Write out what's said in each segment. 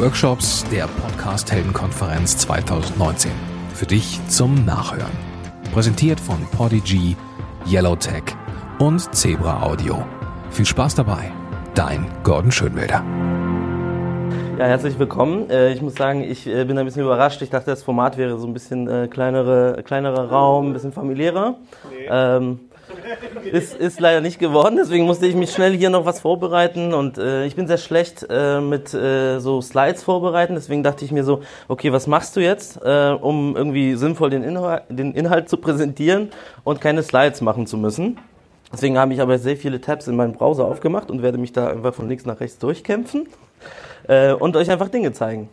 Workshops der Podcast Heldenkonferenz 2019. Für dich zum Nachhören. Präsentiert von Podigy, Yellowtech und Zebra Audio. Viel Spaß dabei. Dein Gordon Schönwälder. Ja, herzlich willkommen. Äh, ich muss sagen, ich äh, bin ein bisschen überrascht. Ich dachte, das Format wäre so ein bisschen äh, kleinere, kleinerer Raum, ein bisschen familiärer. Nee. Ähm, ist, ist leider nicht geworden, deswegen musste ich mich schnell hier noch was vorbereiten und äh, ich bin sehr schlecht äh, mit äh, so Slides vorbereiten, deswegen dachte ich mir so, okay, was machst du jetzt, äh, um irgendwie sinnvoll den Inhalt, den Inhalt zu präsentieren und keine Slides machen zu müssen. Deswegen habe ich aber sehr viele Tabs in meinem Browser aufgemacht und werde mich da einfach von links nach rechts durchkämpfen äh, und euch einfach Dinge zeigen.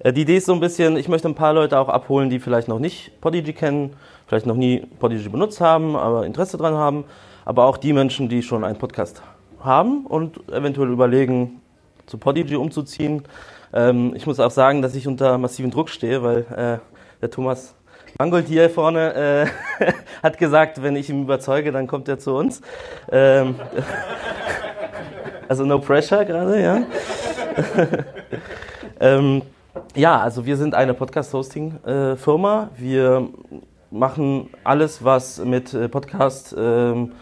Äh, die Idee ist so ein bisschen, ich möchte ein paar Leute auch abholen, die vielleicht noch nicht Podigy kennen, vielleicht noch nie Podigy benutzt haben, aber Interesse dran haben, aber auch die Menschen, die schon einen Podcast haben und eventuell überlegen, zu Podigy umzuziehen. Ähm, ich muss auch sagen, dass ich unter massiven Druck stehe, weil äh, der Thomas Mangold hier vorne äh, hat gesagt, wenn ich ihn überzeuge, dann kommt er zu uns. Ähm, also no pressure gerade, ja. ähm, ja, also wir sind eine Podcast-Hosting-Firma. Äh, wir machen alles, was mit äh, Podcast, ähm,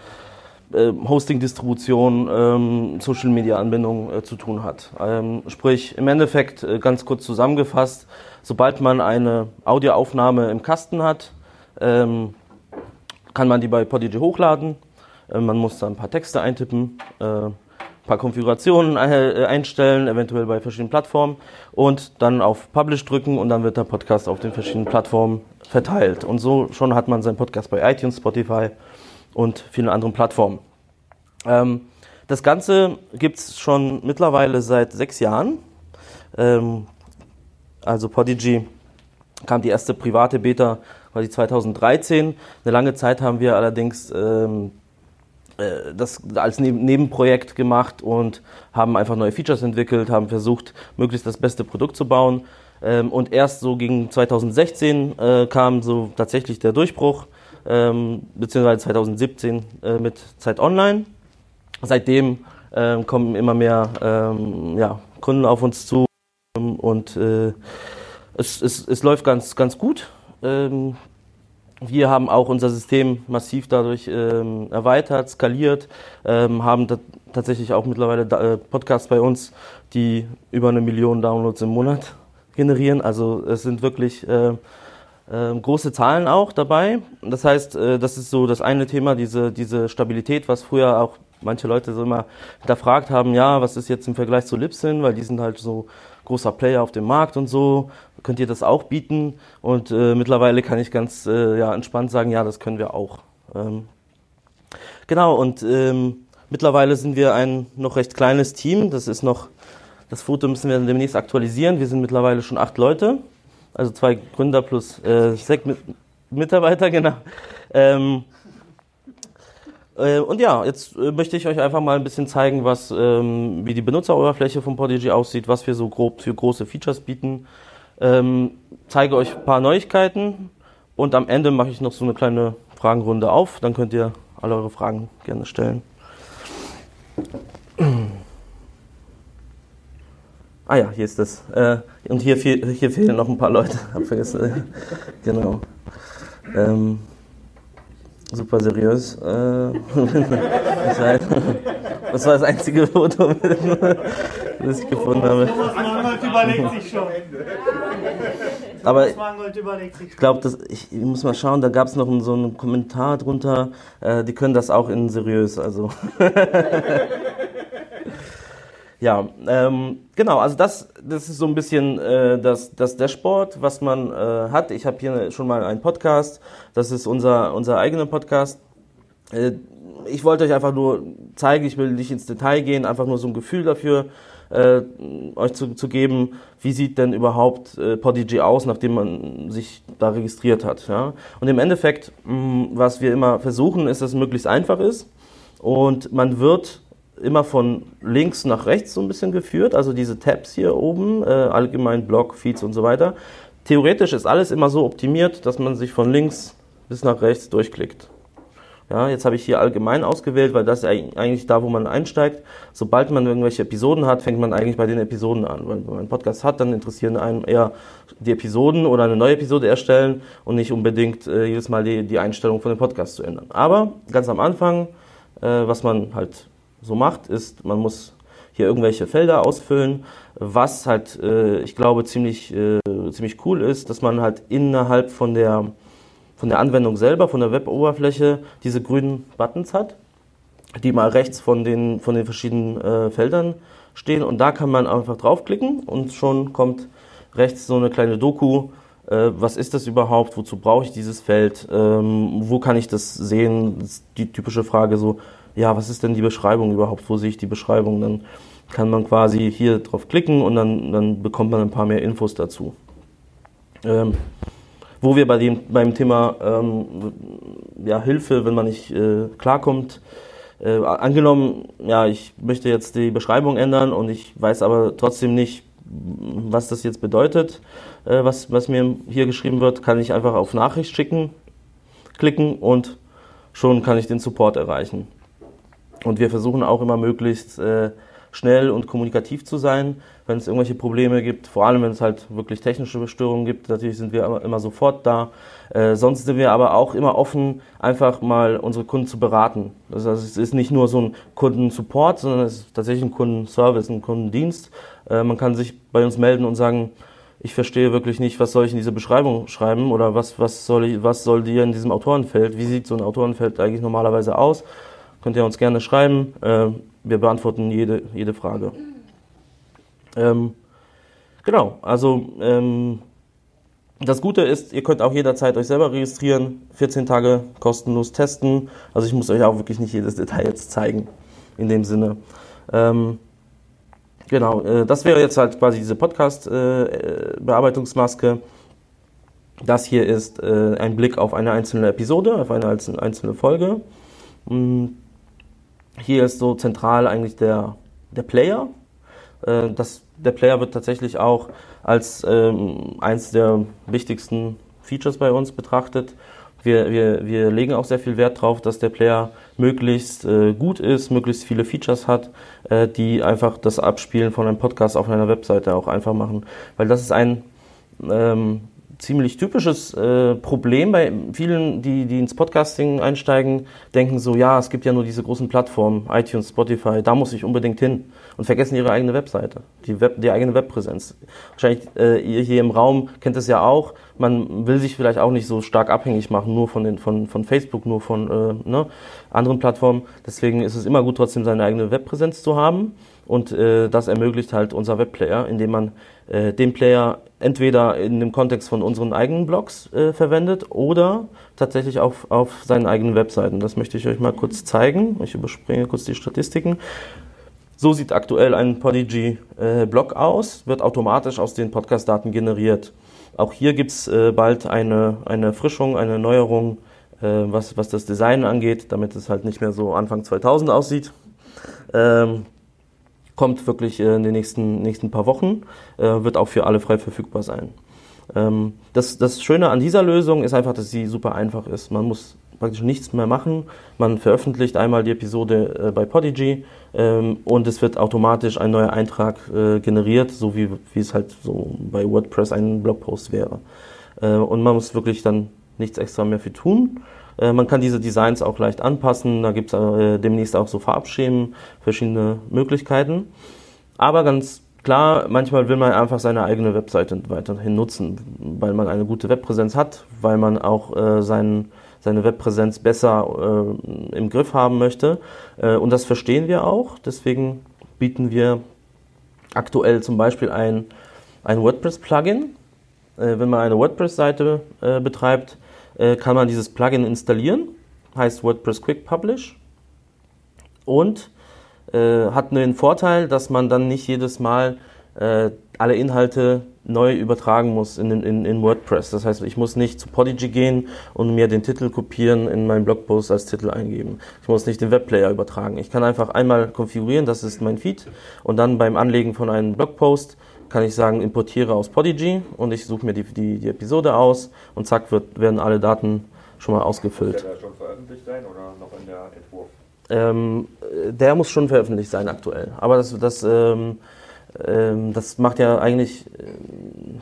äh, Hosting, Distribution, ähm, Social Media Anbindung äh, zu tun hat. Ähm, sprich, im Endeffekt äh, ganz kurz zusammengefasst, sobald man eine Audioaufnahme im Kasten hat, ähm, kann man die bei Podigy hochladen. Äh, man muss da ein paar Texte eintippen ein paar Konfigurationen äh, einstellen, eventuell bei verschiedenen Plattformen und dann auf Publish drücken und dann wird der Podcast auf den verschiedenen Plattformen verteilt. Und so schon hat man seinen Podcast bei iTunes, Spotify und vielen anderen Plattformen. Ähm, das Ganze gibt es schon mittlerweile seit sechs Jahren. Ähm, also Podigy kam die erste private Beta quasi 2013. Eine lange Zeit haben wir allerdings ähm, äh, das als Nebenprojekt gemacht und haben einfach neue Features entwickelt, haben versucht, möglichst das beste Produkt zu bauen. Ähm, und erst so gegen 2016 äh, kam so tatsächlich der Durchbruch, ähm, beziehungsweise 2017 äh, mit Zeit Online. Seitdem ähm, kommen immer mehr Kunden auf uns zu und es, es, es läuft ganz, ganz gut. Wir haben auch unser System massiv dadurch ähm, erweitert, skaliert, ähm, haben tatsächlich auch mittlerweile äh, Podcasts bei uns, die über eine Million Downloads im Monat generieren. Also es sind wirklich äh, äh, große Zahlen auch dabei. Das heißt, äh, das ist so das eine Thema, diese, diese Stabilität, was früher auch manche Leute so immer hinterfragt haben, ja, was ist jetzt im Vergleich zu Libsyn, weil die sind halt so großer Player auf dem Markt und so. Könnt ihr das auch bieten? Und äh, mittlerweile kann ich ganz äh, ja, entspannt sagen, ja, das können wir auch. Ähm, genau, und ähm, mittlerweile sind wir ein noch recht kleines Team. Das ist noch, das Foto müssen wir demnächst aktualisieren. Wir sind mittlerweile schon acht Leute, also zwei Gründer plus äh, sechs Mitarbeiter, genau. Ähm, äh, und ja, jetzt äh, möchte ich euch einfach mal ein bisschen zeigen, was, ähm, wie die Benutzeroberfläche von Podigy aussieht, was wir so grob für große Features bieten. Ähm, zeige euch ein paar Neuigkeiten und am Ende mache ich noch so eine kleine Fragenrunde auf. Dann könnt ihr alle eure Fragen gerne stellen. Ah ja, hier ist das. Äh, und hier, hier fehlen noch ein paar Leute. Hab vergessen. genau. Ähm, super seriös. Äh, das war das einzige Foto, das ich gefunden habe. Mangold überlegt sich schon. Aber ich glaube, ich, ich muss mal schauen, da gab es noch so einen Kommentar drunter, äh, die können das auch in seriös, also. Ja, ähm, genau, also das, das ist so ein bisschen äh, das, das Dashboard, was man äh, hat. Ich habe hier schon mal einen Podcast, das ist unser, unser eigener Podcast. Äh, ich wollte euch einfach nur zeigen, ich will nicht ins Detail gehen, einfach nur so ein Gefühl dafür äh, euch zu, zu geben, wie sieht denn überhaupt äh, Podigy aus, nachdem man sich da registriert hat. Ja? Und im Endeffekt, mh, was wir immer versuchen, ist, dass es möglichst einfach ist und man wird immer von links nach rechts so ein bisschen geführt, also diese Tabs hier oben, äh, allgemein Blog, Feeds und so weiter. Theoretisch ist alles immer so optimiert, dass man sich von links bis nach rechts durchklickt. Ja, jetzt habe ich hier allgemein ausgewählt, weil das ist eigentlich da, wo man einsteigt. Sobald man irgendwelche Episoden hat, fängt man eigentlich bei den Episoden an. Wenn man einen Podcast hat, dann interessieren einen eher die Episoden oder eine neue Episode erstellen und nicht unbedingt äh, jedes Mal die, die Einstellung von dem Podcast zu ändern. Aber ganz am Anfang, äh, was man halt so macht, ist, man muss hier irgendwelche Felder ausfüllen, was halt, äh, ich glaube, ziemlich, äh, ziemlich cool ist, dass man halt innerhalb von der von der Anwendung selber, von der Web-Oberfläche, diese grünen Buttons hat, die mal rechts von den, von den verschiedenen äh, Feldern stehen. Und da kann man einfach draufklicken und schon kommt rechts so eine kleine Doku. Äh, was ist das überhaupt? Wozu brauche ich dieses Feld? Ähm, wo kann ich das sehen? Das ist die typische Frage so, ja, was ist denn die Beschreibung überhaupt? Wo sehe ich die Beschreibung? Dann kann man quasi hier drauf klicken und dann, dann bekommt man ein paar mehr Infos dazu. Ähm, wo wir bei dem, beim Thema ähm, ja, Hilfe, wenn man nicht äh, klarkommt, äh, angenommen, ja, ich möchte jetzt die Beschreibung ändern und ich weiß aber trotzdem nicht, was das jetzt bedeutet, äh, was, was mir hier geschrieben wird, kann ich einfach auf Nachricht schicken, klicken und schon kann ich den Support erreichen. Und wir versuchen auch immer möglichst äh, schnell und kommunikativ zu sein, wenn es irgendwelche Probleme gibt, vor allem wenn es halt wirklich technische Störungen gibt, natürlich sind wir immer, sofort da. Äh, sonst sind wir aber auch immer offen, einfach mal unsere Kunden zu beraten. Das heißt, es ist nicht nur so ein Kundensupport, sondern es ist tatsächlich ein Kundenservice, ein Kundendienst. Äh, man kann sich bei uns melden und sagen, ich verstehe wirklich nicht, was soll ich in diese Beschreibung schreiben oder was, was, soll, ich, was soll dir in diesem Autorenfeld, wie sieht so ein Autorenfeld eigentlich normalerweise aus? Könnt ihr uns gerne schreiben. Äh, wir beantworten jede, jede Frage. Ähm, genau, also ähm, das Gute ist, ihr könnt auch jederzeit euch selber registrieren, 14 Tage kostenlos testen. Also ich muss euch auch wirklich nicht jedes Detail jetzt zeigen in dem Sinne. Ähm, genau, äh, das wäre jetzt halt quasi diese Podcast-Bearbeitungsmaske. Äh, das hier ist äh, ein Blick auf eine einzelne Episode, auf eine einzelne Folge. Und hier ist so zentral eigentlich der, der Player. Äh, das, der Player wird tatsächlich auch als ähm, eins der wichtigsten Features bei uns betrachtet. Wir, wir, wir legen auch sehr viel Wert darauf, dass der Player möglichst äh, gut ist, möglichst viele Features hat, äh, die einfach das Abspielen von einem Podcast auf einer Webseite auch einfach machen. Weil das ist ein ähm, ziemlich typisches äh, Problem bei vielen, die, die ins Podcasting einsteigen, denken so, ja, es gibt ja nur diese großen Plattformen, iTunes, Spotify, da muss ich unbedingt hin und vergessen ihre eigene Webseite, die, Web, die eigene Webpräsenz. Wahrscheinlich äh, ihr hier im Raum kennt es ja auch, man will sich vielleicht auch nicht so stark abhängig machen, nur von, den, von, von Facebook, nur von äh, ne, anderen Plattformen. Deswegen ist es immer gut, trotzdem seine eigene Webpräsenz zu haben und äh, das ermöglicht halt unser Webplayer, indem man äh, den Player entweder in dem Kontext von unseren eigenen Blogs äh, verwendet oder tatsächlich auf, auf seinen eigenen Webseiten. Das möchte ich euch mal kurz zeigen. Ich überspringe kurz die Statistiken. So sieht aktuell ein Podigy-Blog äh, aus, wird automatisch aus den Podcast-Daten generiert. Auch hier gibt's äh, bald eine, eine Frischung, eine Neuerung, äh, was, was das Design angeht, damit es halt nicht mehr so Anfang 2000 aussieht. Ähm, kommt wirklich äh, in den nächsten, nächsten paar Wochen, äh, wird auch für alle frei verfügbar sein. Ähm, das, das Schöne an dieser Lösung ist einfach, dass sie super einfach ist. Man muss praktisch nichts mehr machen. Man veröffentlicht einmal die Episode äh, bei Podigy ähm, und es wird automatisch ein neuer Eintrag generiert, so wie, wie es halt so bei WordPress ein Blogpost wäre. Und man muss wirklich dann nichts extra mehr für tun. Äh, man kann diese Designs auch leicht anpassen. Da gibt es äh, demnächst auch so Farbschemen, verschiedene Möglichkeiten. Aber ganz klar, manchmal will man einfach seine eigene Webseite weiterhin nutzen, weil man eine gute Webpräsenz hat, weil man auch äh, seinen, seine Webpräsenz besser äh, im Griff haben möchte. Äh, und das verstehen wir auch. Deswegen bieten wir aktuell zum Beispiel ein, ein WordPress-Plugin. Äh, wenn man eine WordPress-Seite betreibt, äh, kann man dieses Plugin installieren, heißt WordPress Quick Publish und äh, hat den Vorteil, dass man dann nicht jedes Mal äh, alle Inhalte neu übertragen muss in, in, in WordPress. Das heißt, ich muss nicht zu Podigy gehen und mir den Titel kopieren, in meinen Blogpost als Titel eingeben. Ich muss nicht den Webplayer übertragen. Ich kann einfach einmal konfigurieren, das ist mein Feed, und dann beim Anlegen von einem Blogpost kann ich sagen, importiere aus Podigy und ich suche mir die, die, die, Episode aus und zack wird, werden alle Daten schon mal ausgefüllt. Soll der schon veröffentlicht sein oder noch in der Entwurf? Ähm, äh, der muss schon veröffentlicht sein aktuell. Aber das, das, ähm, ähm, das macht ja eigentlich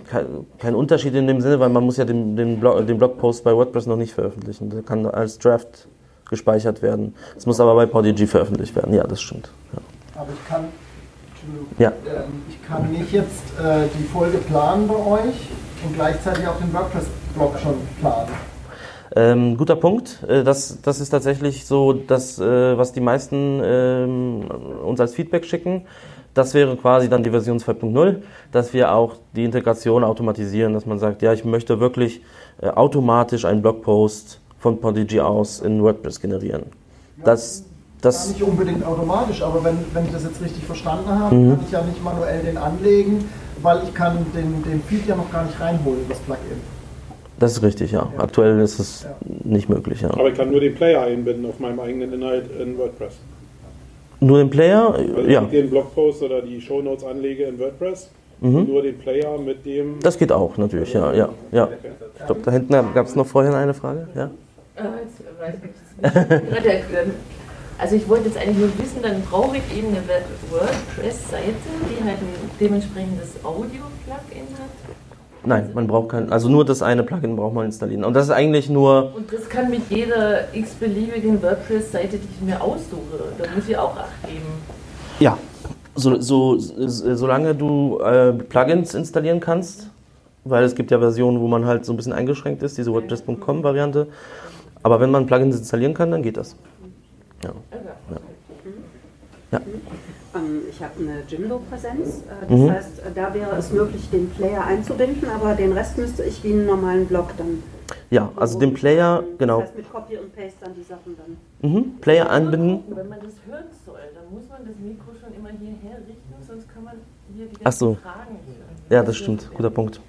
kein, keinen Unterschied in dem Sinne, weil man muss ja den, den, Blog, den Blogpost bei WordPress noch nicht veröffentlichen. Der kann als Draft gespeichert werden. Es muss aber bei Podigy veröffentlicht werden. Ja, das stimmt. Ja. Aber ich kann, Ja. ähm, ich kann nicht jetzt äh, die Folge planen bei euch und gleichzeitig auch den WordPress-Blog schon planen. Ähm, guter Punkt. Äh, Das, das ist tatsächlich so, dass, äh, was die meisten ähm, uns als Feedback schicken. Das wäre quasi dann die Version 2.0, dass wir auch die Integration automatisieren, dass man sagt, ja, ich möchte wirklich äh, automatisch einen Blogpost von Podigy aus in WordPress generieren. Das, Gar das, nicht unbedingt automatisch, aber wenn, wenn ich das jetzt richtig verstanden habe, Mhm. kann ich ja nicht manuell den anlegen, weil ich kann den, den Feed ja noch gar nicht reinholen, das Plugin. das ist richtig, ja. Aktuell ist es Ja. nicht möglich, ja. Aber ich kann nur den Player einbinden auf meinem eigenen Inhalt in WordPress. Nur den Player, Also ja, wenn ich den Blogpost oder die Shownotes anlege in WordPress, nur den Player mit dem. das geht auch natürlich, ja, ja, ja. Ich glaube, da hinten gab es noch vorhin eine Frage, ja? Äh, jetzt weiß ich nicht. Also ich wollte jetzt eigentlich nur wissen, dann brauche ich eben eine WordPress-Seite, die halt ein dementsprechendes Audio-Plugin hat. Nein, man braucht kein, also nur das eine Plugin braucht man installieren. Und das ist eigentlich nur, Und das kann mit jeder x-beliebigen WordPress-Seite, die ich mir aussuche, da muss ich auch Acht geben. ja, so, so, so, solange du äh, Plugins installieren kannst, weil es gibt ja Versionen, wo man halt so ein bisschen eingeschränkt ist, diese WordPress.com-Variante. Aber wenn man Plugins installieren kann, dann geht das. Ja. Ähm, Ich habe eine Jimdo-Präsenz. äh, Das Mhm. heißt, äh, da wäre es möglich, den Player einzubinden, aber den Rest müsste ich wie einen normalen Blog dann. ja, also den Player, genau, Das heißt, mit Copy und Paste dann die Sachen dann. mhm, Player anbinden. Wenn man das hören soll, dann muss man das Mikro schon immer hierher richten, sonst kann man hier die Ach ganzen so. Fragen nicht hören. Ja, das stimmt, guter Punkt.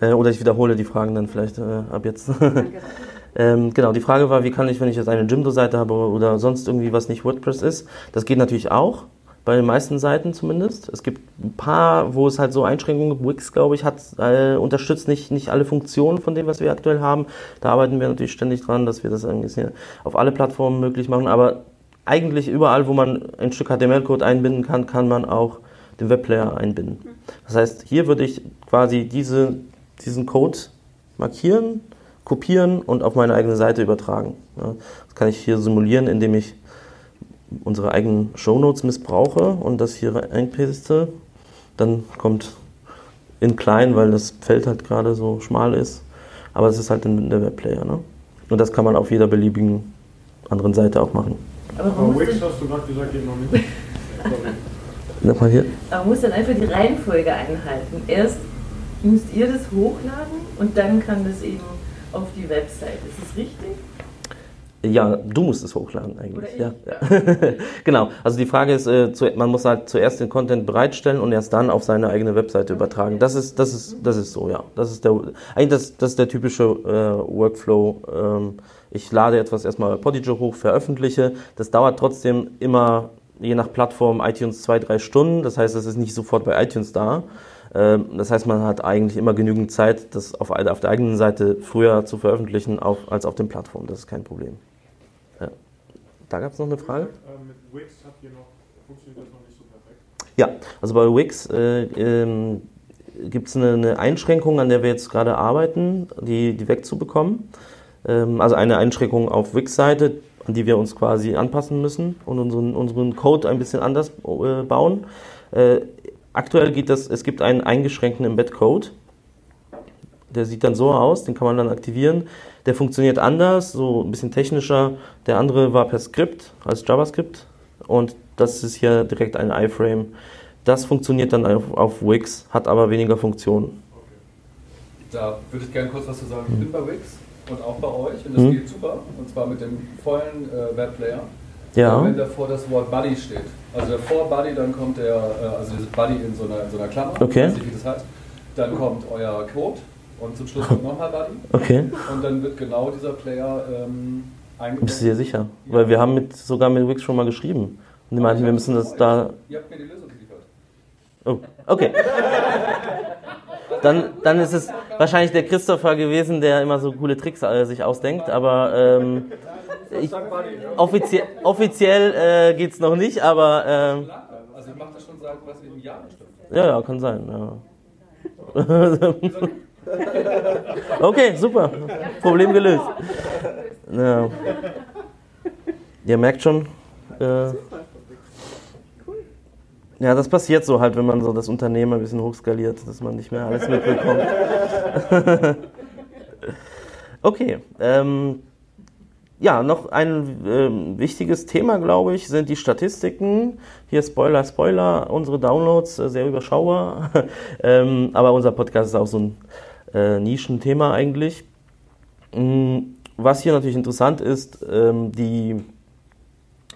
Äh, oder ich wiederhole die Fragen dann vielleicht äh, ab jetzt. Danke. Ähm, genau, die Frage war, wie kann ich, wenn ich jetzt eine Jimdo-Seite habe oder sonst irgendwie was nicht WordPress ist, das geht natürlich auch, bei den meisten Seiten zumindest. Es gibt ein paar, wo es halt so Einschränkungen gibt. Wix, glaube ich, hat äh, unterstützt nicht, nicht alle Funktionen von dem, was wir aktuell haben. Da arbeiten wir natürlich ständig dran, dass wir das auf alle Plattformen möglich machen. Aber eigentlich überall, wo man ein Stück HTML-Code einbinden kann, kann man auch den Webplayer einbinden. Das heißt, hier würde ich quasi diese, diesen Code markieren, kopieren und auf meine eigene Seite übertragen. Ja, das kann ich hier simulieren, indem ich unsere eigenen Shownotes missbrauche und das hier einpaste. Dann kommt in klein, weil das Feld halt gerade so schmal ist. Aber es ist halt in der Webplayer. Ne? Und das kann man auf jeder beliebigen anderen Seite auch machen. Aber Aber Wix hast du gerade gesagt, geht noch nicht. Nochmal hier. man muss dann einfach die Reihenfolge einhalten. Erst müsst ihr das hochladen und dann kann das eben auf die Website. Ist das richtig? Ja, du musst es hochladen eigentlich. Ja, ja. genau. Also die Frage ist, äh, zu, man muss halt zuerst den Content bereitstellen und erst dann auf seine eigene Webseite übertragen. Das ist, das ist, das ist so, ja. Das ist der, eigentlich das, das ist der typische äh, Workflow. Ähm, ich lade etwas erstmal bei Podigy hoch, veröffentliche. Das dauert trotzdem immer, je nach Plattform, iTunes zwei, drei Stunden. Das heißt, es ist nicht sofort bei iTunes da. Ähm, Das heißt, man hat eigentlich immer genügend Zeit, das auf, auf der eigenen Seite früher zu veröffentlichen auf, als auf den Plattformen. Das ist kein Problem. Ja. Da gab es noch eine Frage? Ähm, Mit Wix habt ihr noch, funktioniert das noch nicht so perfekt. Ja, also bei Wix äh, ähm, gibt es eine, eine Einschränkung, an der wir jetzt gerade arbeiten, die, die wegzubekommen. Ähm, also eine Einschränkung auf Wix-Seite, an die wir uns quasi anpassen müssen und unseren, unseren Code ein bisschen anders äh, bauen. Äh, aktuell geht das, es gibt einen eingeschränkten Embed-Code. Der sieht dann so aus, den kann man dann aktivieren. Der funktioniert anders, so ein bisschen technischer. Der andere war per Skript, als JavaScript. Und das ist hier direkt ein iframe. Das funktioniert dann auf, auf Wix, hat aber weniger Funktionen. Da würde ich gerne kurz was zu sagen. Ich bin bei Wix und auch bei euch und das Mhm. geht super. Und zwar mit dem vollen äh, Webplayer. Ja. Wenn davor das Wort Buddy steht. Also davor Buddy, dann kommt der, äh, also dieses Buddy in so einer, in so einer Klammer. Okay. Weiß nicht, wie das heißt. Dann kommt euer Code und zum Schluss kommt nochmal Buddy. Okay. Und dann wird genau dieser Player ähm, eingebaut. Bist du dir sicher? Weil wir haben mit, sogar mit Wix schon mal geschrieben. Und die meinten, wir müssen das da. Ihr habt mir die Lösung geliefert. Oh, okay. dann, dann ist es wahrscheinlich der Christopher gewesen, der immer so coole Tricks äh, sich ausdenkt, aber ähm, ich, offizie offiziell äh, geht's noch nicht, aber ähm, Also ich mache das schon seit was in Jahren stimmt. ja, ja, kann sein. Ja. okay, super. Problem gelöst. Ja. Ihr merkt schon. Äh, ja, das passiert so halt, wenn man so das Unternehmen ein bisschen hochskaliert, dass man nicht mehr alles mitbekommt. okay. Ähm, ja, noch ein ähm, wichtiges Thema, glaube ich, sind die Statistiken. Hier Spoiler, Spoiler, unsere Downloads äh, sehr überschaubar. ähm, aber unser Podcast ist auch so ein äh, Nischenthema eigentlich. Mm, Was hier natürlich interessant ist, ähm, die,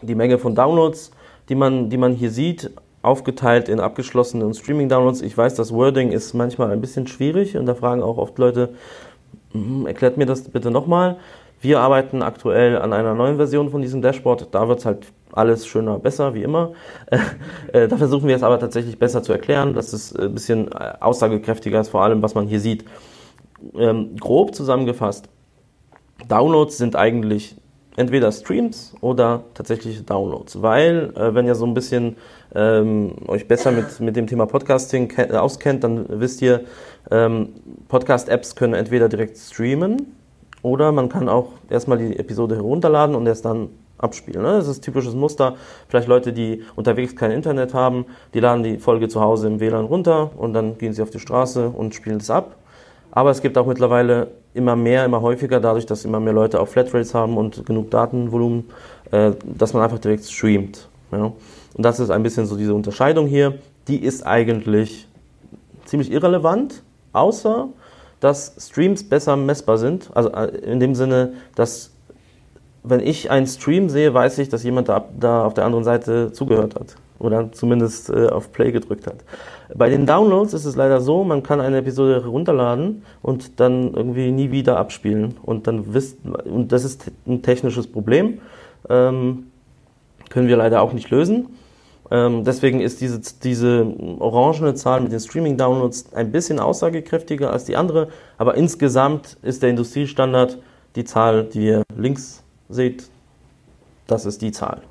die Menge von Downloads, die man, die man hier sieht, aufgeteilt in abgeschlossene und Streaming-Downloads. Ich weiß, das Wording ist manchmal ein bisschen schwierig und da fragen auch oft Leute, "Mhm, erklärt mir das bitte nochmal. Wir arbeiten aktuell an einer neuen Version von diesem Dashboard. Da wird es halt alles schöner, besser, wie immer. Äh, da versuchen wir es aber tatsächlich besser zu erklären, dass es ein bisschen äh, aussagekräftiger ist, vor allem was man hier sieht. Ähm, grob zusammengefasst, Downloads sind eigentlich entweder Streams oder tatsächliche Downloads, weil äh, wenn ihr so ein bisschen ähm, euch besser mit, mit dem Thema Podcasting ke- auskennt, dann wisst ihr, ähm, Podcast-Apps können entweder direkt streamen oder man kann auch erstmal die Episode herunterladen und erst dann abspielen. Ne? Das ist typisches Muster. Vielleicht Leute, die unterwegs kein Internet haben, die laden die Folge zu Hause im WLAN runter und dann gehen sie auf die Straße und spielen es ab. Aber es gibt auch mittlerweile immer mehr, immer häufiger, dadurch, dass immer mehr Leute auch Flatrates haben und genug Datenvolumen, äh, dass man einfach direkt streamt. Ja? Und das ist ein bisschen so diese Unterscheidung hier. Die ist eigentlich ziemlich irrelevant, außer dass Streams besser messbar sind. Also äh, in dem Sinne, dass wenn ich einen Stream sehe, weiß ich, dass jemand da, da auf der anderen Seite zugehört hat oder zumindest äh, auf Play gedrückt hat. Bei den Downloads ist es leider so, man kann eine Episode herunterladen und dann irgendwie nie wieder abspielen. Und dann wisst, und das ist ein technisches Problem, ähm, können wir leider auch nicht lösen. Ähm, deswegen ist diese, diese orangene Zahl mit den Streaming-Downloads ein bisschen aussagekräftiger als die andere, aber insgesamt ist der Industriestandard die Zahl, die ihr links seht, das ist die Zahl.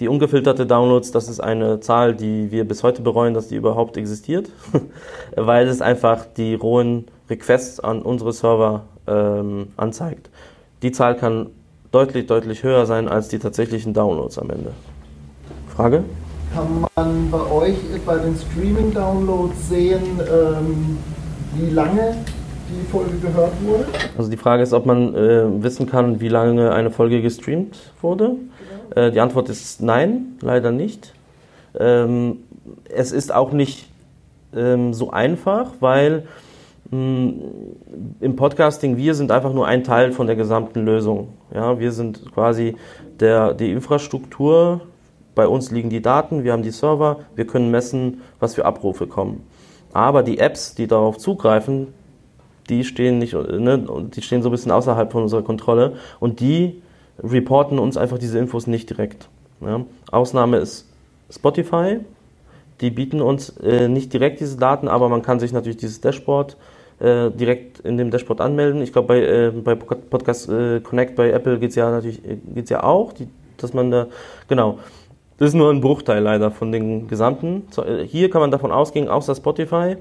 Die ungefilterte Downloads, das ist eine Zahl, die wir bis heute bereuen, dass die überhaupt existiert, weil es einfach die rohen Requests an unsere Server ähm, anzeigt. Die Zahl kann deutlich, deutlich höher sein als die tatsächlichen Downloads am Ende. Frage? Kann man bei euch bei den Streaming-Downloads sehen, ähm, wie lange die Folge gehört wurde? Also die Frage ist, ob man äh, wissen kann, wie lange eine Folge gestreamt wurde. Äh, die Antwort ist nein, leider nicht. Ähm, es ist auch nicht ähm, so einfach, weil mh, im Podcasting wir sind einfach nur ein Teil von der gesamten Lösung. Ja, wir sind quasi der, die Infrastruktur. Bei uns liegen die Daten, wir haben die Server, wir können messen, was für Abrufe kommen. Aber die Apps, die darauf zugreifen, die stehen nicht, ne, die stehen so ein bisschen außerhalb von unserer Kontrolle und die reporten uns einfach diese Infos nicht direkt. Ja. Ausnahme ist Spotify, die bieten uns äh, nicht direkt diese Daten, aber man kann sich natürlich dieses Dashboard äh, direkt in dem Dashboard anmelden. Ich glaube, bei, äh, bei Podcast äh, Connect bei Apple geht's ja natürlich äh, geht's ja auch, die, dass man da, genau. Das ist nur ein Bruchteil leider von den gesamten. Äh, Hier kann man davon ausgehen, außer Spotify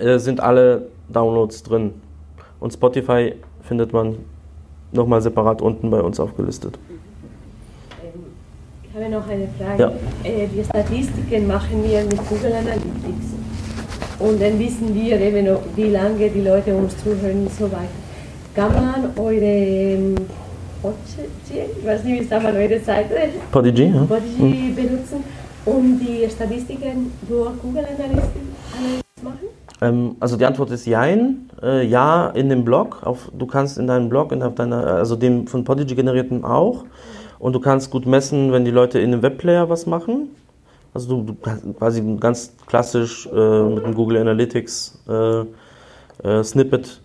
äh, sind alle Downloads drin. Und Spotify findet man nochmal separat unten bei uns aufgelistet. Ich habe noch eine Frage. Ja. Äh, Die Statistiken machen wir mit Google Analytics. Und dann wissen wir eben, wie lange die Leute uns zuhören und so weiter. Kann man eure Podgy, ich weiß nicht, wie sagt man eure Seite, Podigy, ja? Podigy benutzen, um die Statistiken durch Google Analytics machen? Ähm, also die Antwort ist Jein. Äh, ja, in dem Blog. Auf, du kannst in deinem Blog, in auf deiner, also dem von Podigy generierten auch. Und du kannst gut messen, wenn die Leute in einem Webplayer was machen. Also du, du kannst quasi ganz klassisch äh, mit dem Google Analytics äh, äh, Snippet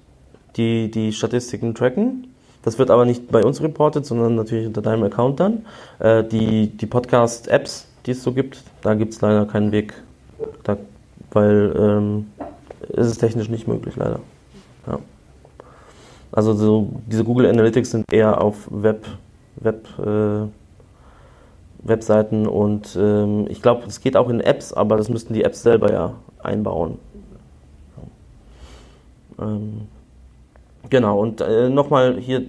die, die Statistiken tracken. Das wird aber nicht bei uns reportet, sondern natürlich unter deinem Account dann. Äh, die die Podcast-Apps, die es so gibt, da gibt es leider keinen Weg, da, weil ähm, ist es technisch nicht möglich, leider. Ja. Also so, diese Google Analytics sind eher auf Web, Web, äh, Webseiten und ähm, ich glaube, es geht auch in Apps, aber das müssten die Apps selber ja einbauen. Ähm, genau, und äh, nochmal, hier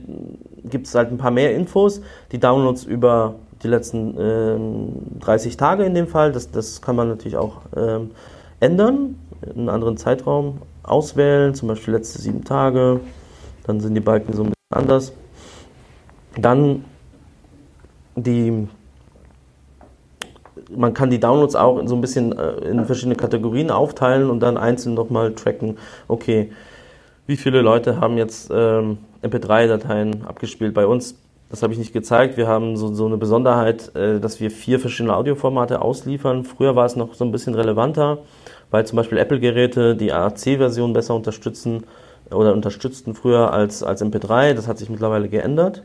gibt es halt ein paar mehr Infos. Die Downloads über die letzten ähm, 30 Tage in dem Fall, das, das kann man natürlich auch ähm, ändern, in einen anderen Zeitraum auswählen, zum Beispiel letzte sieben Tage, dann sind die Balken so ein bisschen anders. Dann die man kann die Downloads auch so ein bisschen äh, in verschiedene Kategorien aufteilen und dann einzeln nochmal tracken, okay, wie viele Leute haben jetzt ähm, MP3-Dateien abgespielt bei uns. Das habe ich nicht gezeigt. Wir haben so, so eine Besonderheit, äh, dass wir vier verschiedene Audioformate ausliefern. Früher war es noch so ein bisschen relevanter, weil zum Beispiel Apple-Geräte die AAC-Version besser unterstützen oder unterstützten früher als, als MP3. Das hat sich mittlerweile geändert.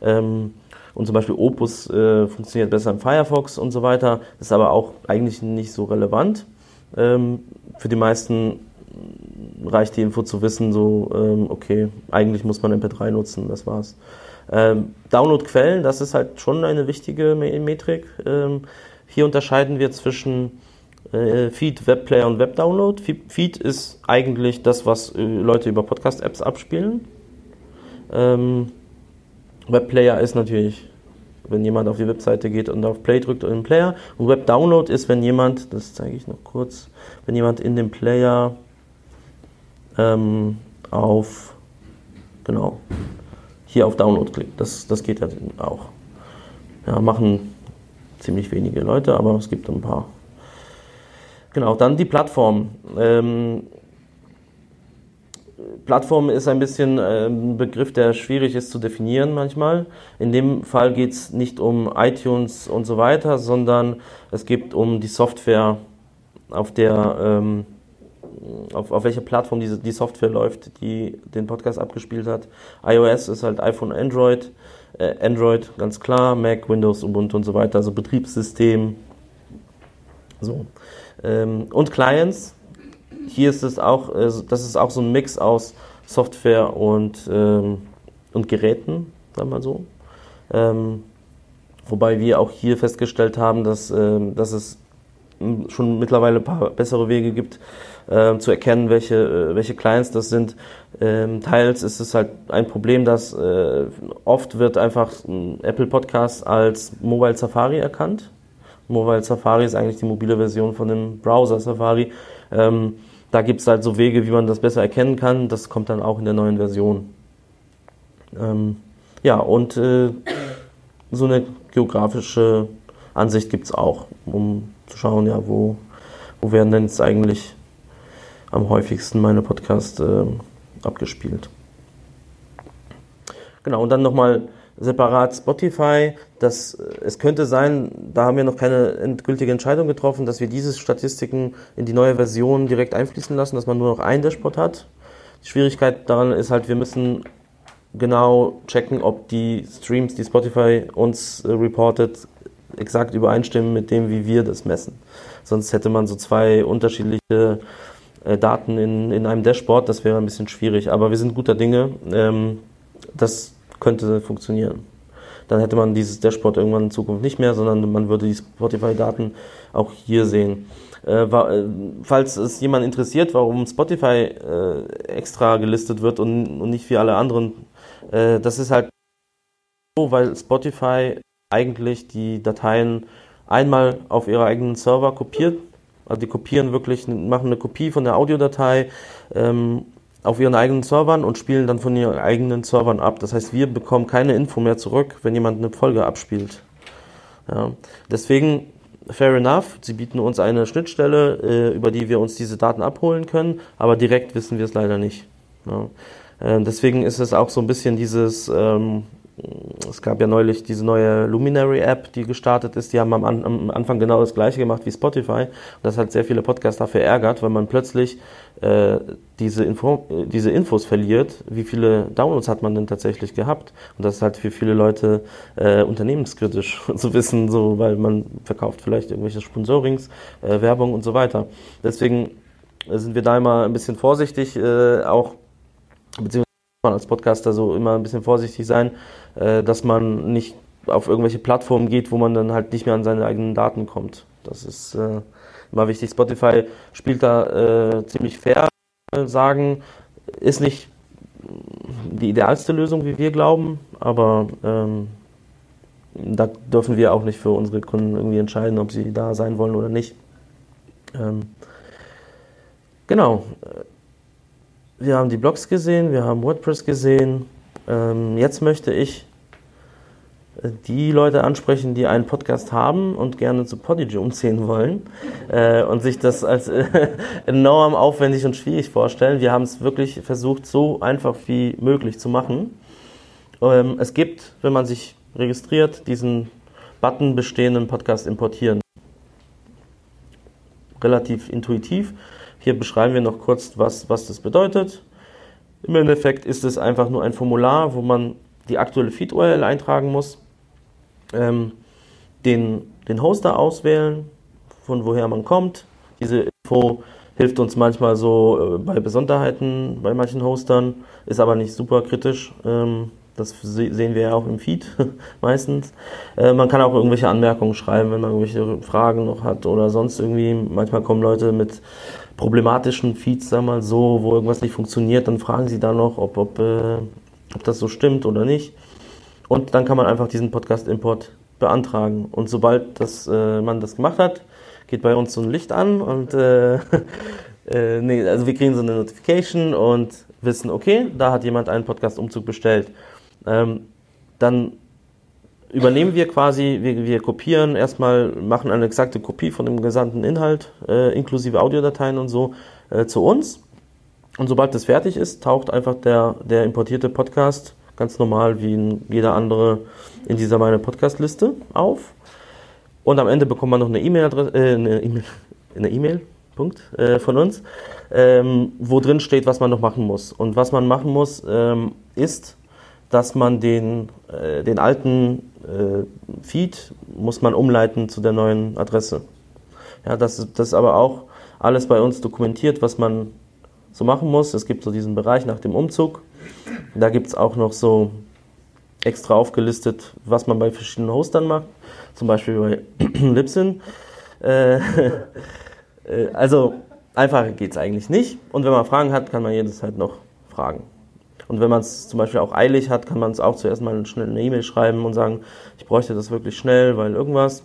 Ähm, und zum Beispiel Opus äh, funktioniert besser im Firefox und so weiter. Das ist aber auch eigentlich nicht so relevant. Ähm, für die meisten reicht die Info zu wissen, so, ähm, okay, eigentlich muss man MP3 nutzen, das war's. Ähm, Download-Quellen, das ist halt schon eine wichtige Metrik. Ähm, hier unterscheiden wir zwischen äh, Feed, Webplayer und Webdownload. Feed ist eigentlich das, was äh, Leute über Podcast-Apps abspielen. Ähm, Webplayer ist natürlich, wenn jemand auf die Webseite geht und auf Play drückt und im Player. Und Webdownload ist, wenn jemand, das zeige ich noch kurz, wenn jemand in dem Player ähm, auf, genau, hier auf Download klickt. Das, das geht ja auch. Ja, machen ziemlich wenige Leute, aber es gibt ein paar. Genau, dann die Plattform. Ähm, Plattform ist ein bisschen ein Begriff, der schwierig ist zu definieren manchmal. In dem Fall geht es nicht um iTunes und so weiter, sondern es geht um die Software, auf der ähm, auf, auf welcher Plattform diese, die Software läuft, die den Podcast abgespielt hat. iOS ist halt iPhone, Android, äh, Android ganz klar, Mac, Windows, Ubuntu und so weiter, also Betriebssystem. So. Ähm, und Clients, hier ist es auch, äh, das ist auch so ein Mix aus Software und, ähm, und Geräten, sagen wir mal so. Ähm, wobei wir auch hier festgestellt haben, dass, ähm, dass es schon mittlerweile ein paar bessere Wege gibt, äh, zu erkennen, welche, äh, welche Clients das sind. Ähm, teils ist es halt ein Problem, dass äh, oft wird einfach Apple Podcast als Mobile Safari erkannt. Mobile Safari ist eigentlich die mobile Version von dem Browser Safari. Ähm, da gibt es halt so Wege, wie man das besser erkennen kann. Das kommt dann auch in der neuen Version. Ähm, ja, und äh, so eine geografische Ansicht gibt es auch, um zu schauen, ja, wo, wo werden denn jetzt eigentlich am häufigsten meine Podcasts äh, abgespielt. Genau, und dann nochmal separat Spotify. Das, es könnte sein, da haben wir noch keine endgültige Entscheidung getroffen, dass wir diese Statistiken in die neue Version direkt einfließen lassen, dass man nur noch ein Dashboard hat. Die Schwierigkeit daran ist halt, wir müssen genau checken, ob die Streams, die Spotify uns äh, reportet, exakt übereinstimmen mit dem, wie wir das messen. Sonst hätte man so zwei unterschiedliche äh, Daten in, in einem Dashboard, das wäre ein bisschen schwierig. Aber wir sind guter Dinge. Ähm, das könnte funktionieren. Dann hätte man dieses Dashboard irgendwann in Zukunft nicht mehr, sondern man würde die Spotify-Daten auch hier sehen. Äh, äh, falls es jemand interessiert, warum Spotify äh, extra gelistet wird und, und nicht wie alle anderen, äh, das ist halt so, weil Spotify eigentlich die Dateien einmal auf ihre eigenen Server kopiert. Also die kopieren wirklich, machen eine Kopie von der Audiodatei ähm, auf ihren eigenen Servern und spielen dann von ihren eigenen Servern ab. Das heißt, wir bekommen keine Info mehr zurück, wenn jemand eine Folge abspielt. Ja. Deswegen, fair enough, sie bieten uns eine Schnittstelle, äh, über die wir uns diese Daten abholen können, aber direkt wissen wir es leider nicht. Ja. Äh, deswegen ist es auch so ein bisschen dieses, ähm, es gab ja neulich diese neue Luminary-App, die gestartet ist. Die haben am, am, Anfang genau das gleiche gemacht wie Spotify. Und das hat sehr viele Podcaster verärgert, weil man plötzlich äh, diese, Info, diese Infos verliert. Wie viele Downloads hat man denn tatsächlich gehabt? Und das ist halt für viele Leute äh, unternehmenskritisch zu wissen, so, weil man verkauft vielleicht irgendwelche Sponsorings, äh, Werbung und so weiter. Deswegen sind wir da immer ein bisschen vorsichtig, äh, auch beziehungsweise man als Podcaster so immer ein bisschen vorsichtig sein, äh, dass man nicht auf irgendwelche Plattformen geht, wo man dann halt nicht mehr an seine eigenen Daten kommt. Das ist äh, immer wichtig. Spotify spielt da äh, ziemlich fair, sagen, ist nicht die idealste Lösung, wie wir glauben, aber ähm, da dürfen wir auch nicht für unsere Kunden irgendwie entscheiden, ob sie da sein wollen oder nicht. Ähm, genau. Wir haben die Blogs gesehen, wir haben WordPress gesehen. Ähm, jetzt möchte ich äh, die Leute ansprechen, die einen Podcast haben und gerne zu Podigy umziehen wollen äh, und sich das als äh, enorm aufwendig und schwierig vorstellen. Wir haben es wirklich versucht, so einfach wie möglich zu machen. Ähm, es gibt, wenn man sich registriert, diesen Button bestehenden Podcast importieren. Relativ intuitiv. Hier beschreiben wir noch kurz, was, was das bedeutet. Im Endeffekt ist es einfach nur ein Formular, wo man die aktuelle Feed-URL eintragen muss, ähm, den, den Hoster auswählen, von woher man kommt. Diese Info hilft uns manchmal so äh, bei Besonderheiten bei manchen Hostern, ist aber nicht super kritisch. Ähm, das sehen wir ja auch im Feed meistens. Äh, man kann auch irgendwelche Anmerkungen schreiben, wenn man irgendwelche Fragen noch hat oder sonst irgendwie. Manchmal kommen Leute mit problematischen Feeds, wir mal so, wo irgendwas nicht funktioniert, dann fragen sie da noch, ob, ob, äh, ob das so stimmt oder nicht. Und dann kann man einfach diesen Podcast-Import beantragen. Und sobald das, äh, man das gemacht hat, geht bei uns so ein Licht an und äh, äh, nee, also wir kriegen so eine Notification und wissen, okay, da hat jemand einen Podcast-Umzug bestellt. Ähm, dann übernehmen wir quasi, wir, wir kopieren erstmal, machen eine exakte Kopie von dem gesamten Inhalt, äh, inklusive Audiodateien und so, äh, zu uns. Und sobald das fertig ist, taucht einfach der, der importierte Podcast ganz normal wie jeder andere in dieser meine Podcast-Liste auf. Und am Ende bekommt man noch eine E-Mail-Adresse, äh, eine E-Mail, Punkt, äh, von uns, ähm, wo drin steht, was man noch machen muss. Und was man machen muss, ähm, ist, dass man den, äh, den alten äh, Feed muss man umleiten zu der neuen Adresse. Ja, das, ist, das ist aber auch alles bei uns dokumentiert, was man so machen muss. Es gibt so diesen Bereich nach dem Umzug. Da gibt es auch noch so extra aufgelistet, was man bei verschiedenen Hostern macht. Zum Beispiel bei Libsyn. Äh, äh, also einfacher geht es eigentlich nicht. Und wenn man Fragen hat, kann man jederzeit noch fragen. Und wenn man es zum Beispiel auch eilig hat, kann man es auch zuerst mal schnell eine E-Mail schreiben und sagen, ich bräuchte das wirklich schnell, weil irgendwas.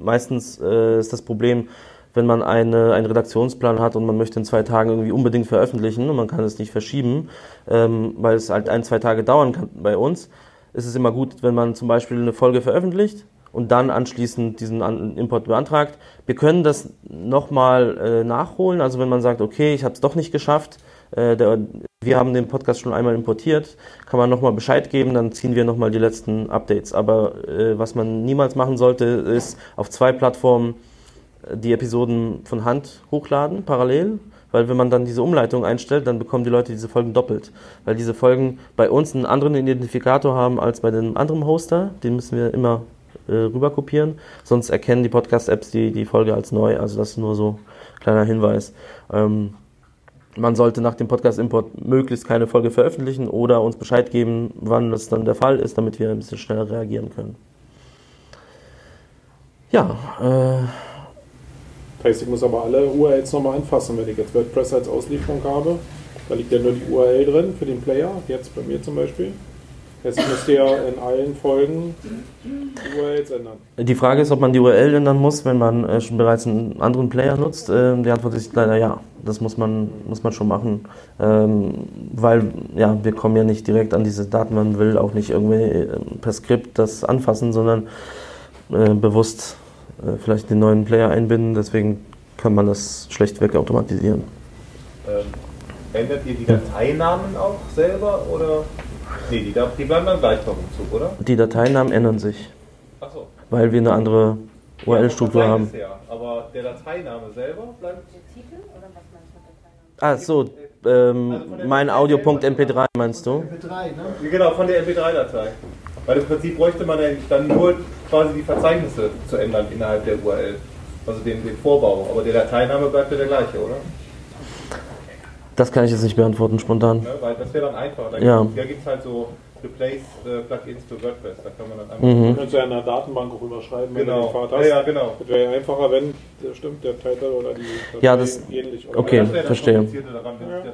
Meistens äh, ist das Problem, wenn man eine, einen Redaktionsplan hat und man möchte in zwei Tagen irgendwie unbedingt veröffentlichen und man kann es nicht verschieben, ähm, weil es halt ein, zwei Tage dauern kann bei uns, ist es immer gut, wenn man zum Beispiel eine Folge veröffentlicht und dann anschließend diesen Import beantragt. Wir können das nochmal äh, nachholen, also wenn man sagt, okay, ich habe es doch nicht geschafft, äh, der, wir haben den Podcast schon einmal importiert, kann man nochmal Bescheid geben, dann ziehen wir nochmal die letzten Updates. Aber äh, was man niemals machen sollte, ist auf zwei Plattformen äh, die Episoden von Hand hochladen, parallel. Weil wenn man dann diese Umleitung einstellt, dann bekommen die Leute diese Folgen doppelt. Weil diese Folgen bei uns einen anderen Identifikator haben als bei dem anderen Hoster. Den müssen wir immer äh, rüber kopieren. Sonst erkennen die Podcast-Apps die, die Folge als neu. Also das ist nur so ein kleiner Hinweis. Ähm, man sollte nach dem Podcast-Import möglichst keine Folge veröffentlichen oder uns Bescheid geben, wann das dann der Fall ist, damit wir ein bisschen schneller reagieren können. Ja, äh. Das ich muss aber alle URLs nochmal anfassen, wenn ich jetzt WordPress als Auslieferung habe. Da liegt ja nur die URL drin für den Player, jetzt bei mir zum Beispiel. Es müsste ja in allen Folgen die URLs ändern. Die Frage ist, ob man die URL ändern muss, wenn man äh, schon bereits einen anderen Player nutzt. Ähm, die Antwort ist leider ja. Das muss man, muss man schon machen. Ähm, weil ja, wir kommen ja nicht direkt an diese Daten. Man will auch nicht irgendwie äh, per Skript das anfassen, sondern äh, bewusst äh, vielleicht den neuen Player einbinden. Deswegen kann man das schlechtweg automatisieren. Ähm, ändert ihr die Dateinamen auch selber oder? Nee, die, die bleiben dann gleich beim Umzug, oder? Die Dateinamen ändern sich. Ach so. Weil wir eine andere URL-Struktur Ja, haben. Ja, aber der Dateiname selber bleibt. Ah, so, ähm, mein Audio.mp3 meinst du? MP3, ne? Genau, von der MP3-Datei. Weil im Prinzip bräuchte man dann nur quasi die Verzeichnisse zu ändern innerhalb der URL. Also den, den Vorbau. Aber der Dateiname bleibt ja der gleiche, oder? Das kann ich jetzt nicht beantworten spontan. Ne? Weil das wäre dann einfacher. Da Ja. gibt es halt so Replace äh, Plugins für WordPress. Da kann man dann einfach. Mhm. Kannst du ja in der Datenbank auch überschreiben, wenn Genau. du den Pfad Ja, hast. ja, genau. Das wäre ja einfacher, wenn, das stimmt, der Title oder die Datei Ja, das- ähnlich oder okay. das wäre dann verstehe. daran, wenn sich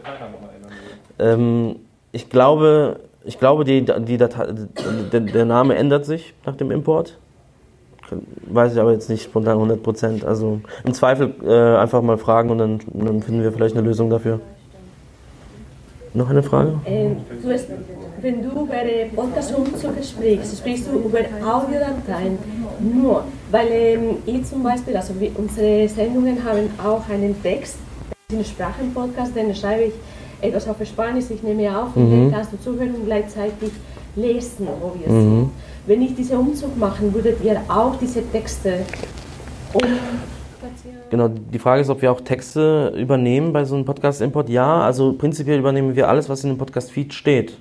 der. Ähm, ich glaube, ich glaube die, die Datei, der, der Name ändert sich nach dem Import. Weiß ich aber jetzt nicht spontan 100%. Also im Zweifel äh, einfach mal fragen und dann, dann finden wir vielleicht eine Lösung dafür. Noch eine Frage? Ähm, du hast, wenn du über Podcast-Umzug sprichst, sprichst du über Audiodateien nur, weil ähm, ich zum Beispiel, also wir, unsere Sendungen haben auch einen Text, in Sprachenpodcast, dann schreibe ich etwas auf Spanisch, ich nehme auf und Mhm. dann kannst du zuhören und gleichzeitig lesen, wo wir Mhm. sind. Wenn ich diesen Umzug machen, würdet ihr auch diese Texte umplatzieren? Genau, die Frage ist, ob wir auch Texte übernehmen bei so einem Podcast-Import. Ja, also prinzipiell übernehmen wir alles, was in dem Podcast-Feed steht.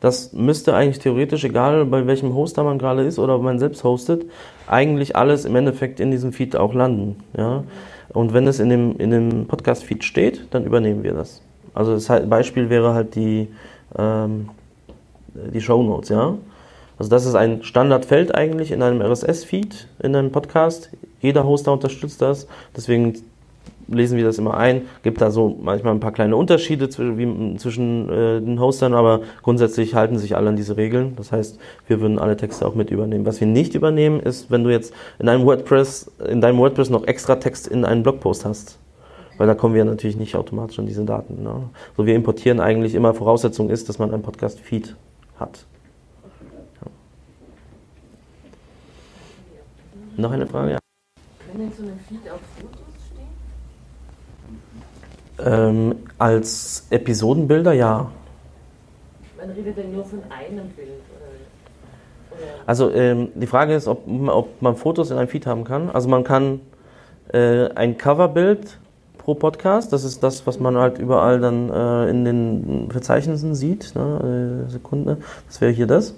Das müsste eigentlich theoretisch, egal bei welchem Hoster man gerade ist oder ob man selbst hostet, eigentlich alles im Endeffekt in diesem Feed auch landen. Ja? Und wenn es in dem, in dem Podcast-Feed steht, dann übernehmen wir das. Also das Beispiel wäre halt die, ähm, die Show Notes, ja. Also das ist ein Standardfeld eigentlich in einem RSS-Feed, in einem Podcast. Jeder Hoster unterstützt das. Deswegen lesen wir das immer ein. Gibt da so manchmal ein paar kleine Unterschiede zwischen, äh, den Hostern, aber grundsätzlich halten sich alle an diese Regeln. Das heißt, wir würden alle Texte auch mit übernehmen. Was wir nicht übernehmen, ist, wenn du jetzt in einem WordPress, in deinem WordPress noch extra Text in einen Blogpost hast. Weil da kommen wir natürlich nicht automatisch an diese Daten. Ne? So wir importieren eigentlich immer Voraussetzung ist, dass man einen Podcast-Feed hat. Noch eine Frage? Ja. Können in so einem Feed auch Fotos stehen? Ähm, als Episodenbilder ja. Man redet dann nur von einem Bild. Oder, oder Also ähm, die Frage ist, ob, ob man Fotos in einem Feed haben kann. Also man kann äh, ein Coverbild pro Podcast, das ist das, was man halt überall dann äh, in den Verzeichnissen sieht. Ne? Äh, Sekunde, das wäre hier das.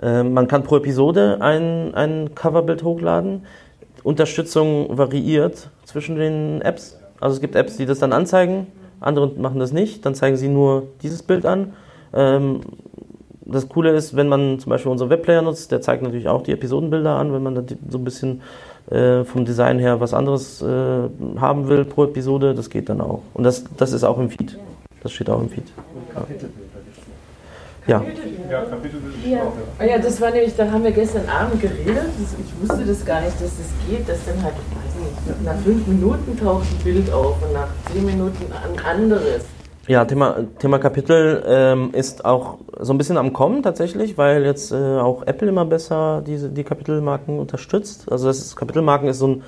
Äh, man kann pro Episode ein, ein Coverbild hochladen. Unterstützung variiert zwischen den Apps. Also es gibt Apps, die das dann anzeigen, andere machen das nicht, dann zeigen sie nur dieses Bild an. Ähm, das Coole ist, wenn man zum Beispiel unseren Webplayer nutzt, der zeigt natürlich auch die Episodenbilder an, wenn man da so ein bisschen äh, vom Design her was anderes äh, haben will pro Episode, das geht dann auch. Und das, das ist auch im Feed. Das steht auch im Feed. Ja. Ja, Kapitel Ah ja, das war nämlich, da haben wir gestern Abend geredet. Ich wusste das gar nicht, dass das geht. Dass dann halt, weiß nicht, nach fünf Minuten taucht ein Bild auf und nach zehn Minuten ein anderes. Ja, Thema, Thema Kapitel ähm, ist auch so ein bisschen am Kommen tatsächlich, weil jetzt äh, auch Apple immer besser diese, die Kapitelmarken unterstützt. Also das ist, Kapitelmarken ist so ein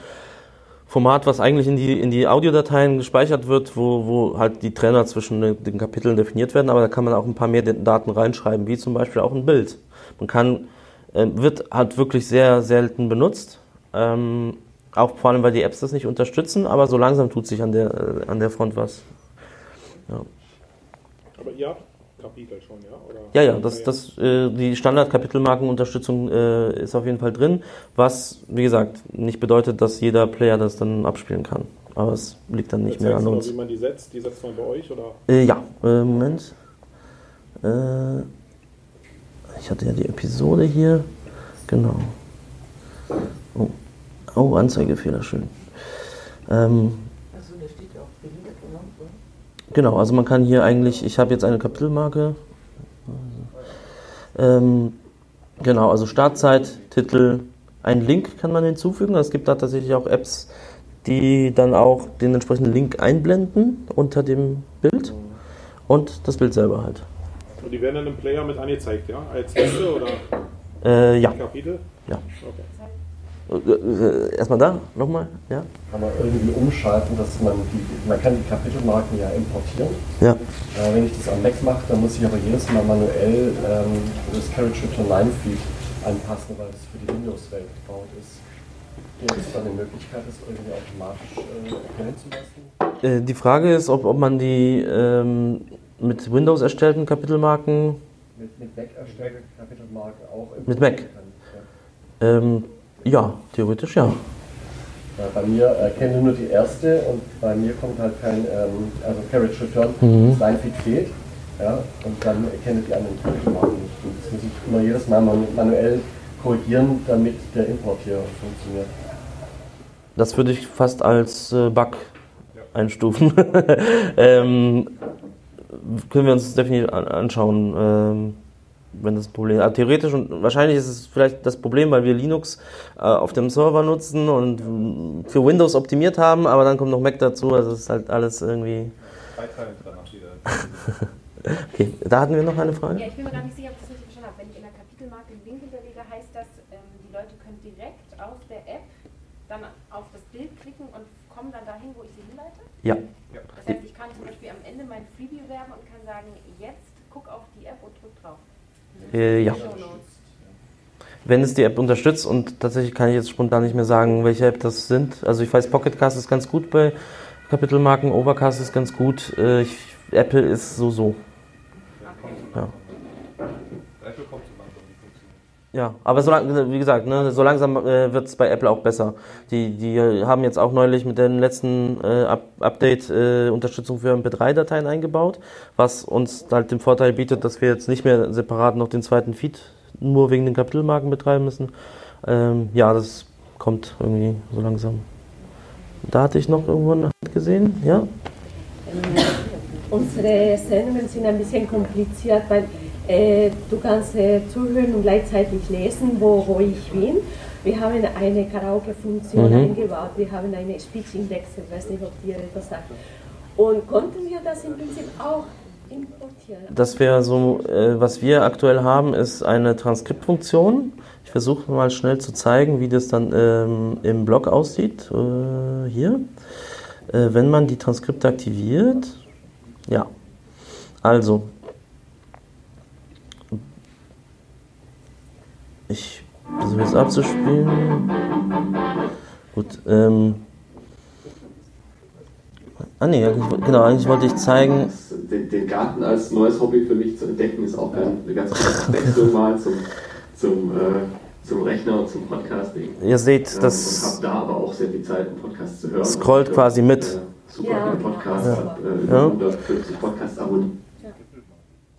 Format, was eigentlich in die, in die Audiodateien gespeichert wird, wo, wo halt die Trenner zwischen den, den Kapiteln definiert werden, aber da kann man auch ein paar mehr Daten reinschreiben, wie zum Beispiel auch ein Bild. Man kann, äh, wird halt wirklich sehr selten benutzt, ähm, auch vor allem, weil die Apps das nicht unterstützen, aber so langsam tut sich an der, äh, an der Front was. Ja. Aber ihr habt Kapitel schon, ja? Oder? Ja, ja, das, das, äh, die Standard-Kapitelmarkenunterstützung äh, ist auf jeden Fall drin, was, wie gesagt, nicht bedeutet, dass jeder Player das dann abspielen kann. Aber es liegt dann nicht mehr an uns. Wie man die setzt? Die setzt man bei euch oder? Äh, ja, äh, Moment. Äh, ich hatte ja die Episode hier. Genau. Oh, oh Anzeigefehler, schön. Ähm, Achso, da steht ja auch Bilder, genau. Genau, also man kann hier eigentlich, ich habe jetzt eine Kapitelmarke. Ähm, genau, also Startzeit, Titel, ein Link kann man hinzufügen. Es gibt da tatsächlich auch Apps, die dann auch den entsprechenden Link einblenden unter dem Bild und das Bild selber halt. Und die werden dann im Player mit angezeigt, ja? Als Liste oder Äh, ja. Kapitel? Ja. Okay. Erstmal da, nochmal, ja. Kann man irgendwie umschalten, dass man die, man kann die Kapitelmarken ja importieren. Ja. Äh, wenn ich das am Mac mache, dann muss ich aber jedes Mal manuell ähm, das Carriage Return Line Feed anpassen, weil es für die Windows-Welt gebaut ist. Gibt es da eine Möglichkeit, das irgendwie automatisch äh, erkennen zu lassen? Äh, die Frage ist, ob, ob man die ähm, mit Windows erstellten Kapitelmarken Mit, mit Mac erstellte Kapitelmarken auch Mit Mac? importieren kann. Ja. Ähm, ja, theoretisch ja. Ja, bei mir erkenne nur die erste und bei mir kommt halt kein, ähm, also Carriage Return, Mhm. das Line-Feed fehlt. Ja, und dann erkenne die anderen Marken nicht. Und das muss ich immer jedes Mal manu- manuell korrigieren, damit der Import hier funktioniert. Das würde ich fast als äh, Bug einstufen. ähm, können wir uns definitiv an, anschauen, ähm, wenn das ein Problem ist. Theoretisch und wahrscheinlich ist es vielleicht das Problem, weil wir Linux äh, auf dem Server nutzen und für Windows optimiert haben, aber dann kommt noch Mac dazu, also es ist halt alles irgendwie. Okay, da hatten wir noch eine Frage. Ja, ich bin mir gar nicht sicher, ob ich das richtig verstanden habe. Wenn ich in der Kapitelmarke den Link hinterlege, heißt das, ähm, die Leute können direkt aus der App dann auf das Bild klicken und kommen dann dahin, wo ich sie hinleite? Ja. Das heißt, ich kann zum Beispiel am Ende mein Freebie werben und kann sagen, jetzt guck auf die App und drück drauf. Äh, ja. Wenn es die App unterstützt und tatsächlich kann ich jetzt spontan nicht mehr sagen, welche App das sind. Also ich weiß, Pocketcast ist ganz gut bei Kapitelmarken, Overcast ist ganz gut. Äh, ich, Apple ist so so. Ja. Apple kommt so langsam, wie funktioniert. Ja, aber so lang, wie gesagt, ne, so langsam äh, wird es bei Apple auch besser. Die, die haben jetzt auch neulich mit dem letzten äh, Up Update äh, Unterstützung für MP3-Dateien eingebaut, was uns halt den Vorteil bietet, dass wir jetzt nicht mehr separat noch den zweiten Feed nur wegen den Kapitelmarken betreiben müssen. Ähm, ja, das kommt irgendwie so langsam. Da hatte ich noch irgendwo eine Hand gesehen, ja? Unsere Sendungen sind ein bisschen kompliziert, weil äh, du kannst äh, zuhören und gleichzeitig lesen, wo, wo ich bin. Wir haben eine Karaoke-Funktion Mhm. eingebaut, wir haben eine Speech-Index, ich weiß nicht, ob dir etwas sagt. Und konnten wir das im Prinzip auch importieren? Das wäre so, äh, was wir aktuell haben, ist eine Transkriptfunktion. Ich versuche mal schnell zu zeigen, wie das dann ähm, im Blog aussieht. Äh, hier. Äh, wenn man die Transkripte aktiviert. Ja. Also. Ich versuche jetzt abzuspielen. Gut. Ähm, ah nee, eigentlich, genau, eigentlich wollte ich zeigen. Den, den Garten als neues Hobby für mich zu entdecken, ist auch eine ganz gute Wechselung mal zum, zum, äh, zum Rechner und zum Podcasting. Ihr seht, Ähm, das- Und habe da aber auch sehr viel Zeit, einen Podcast zu hören. Scrollt Und, quasi mit. Äh, super Ja. viele Podcasts, Ja. äh, Ja. über 150 Podcasts abonniert.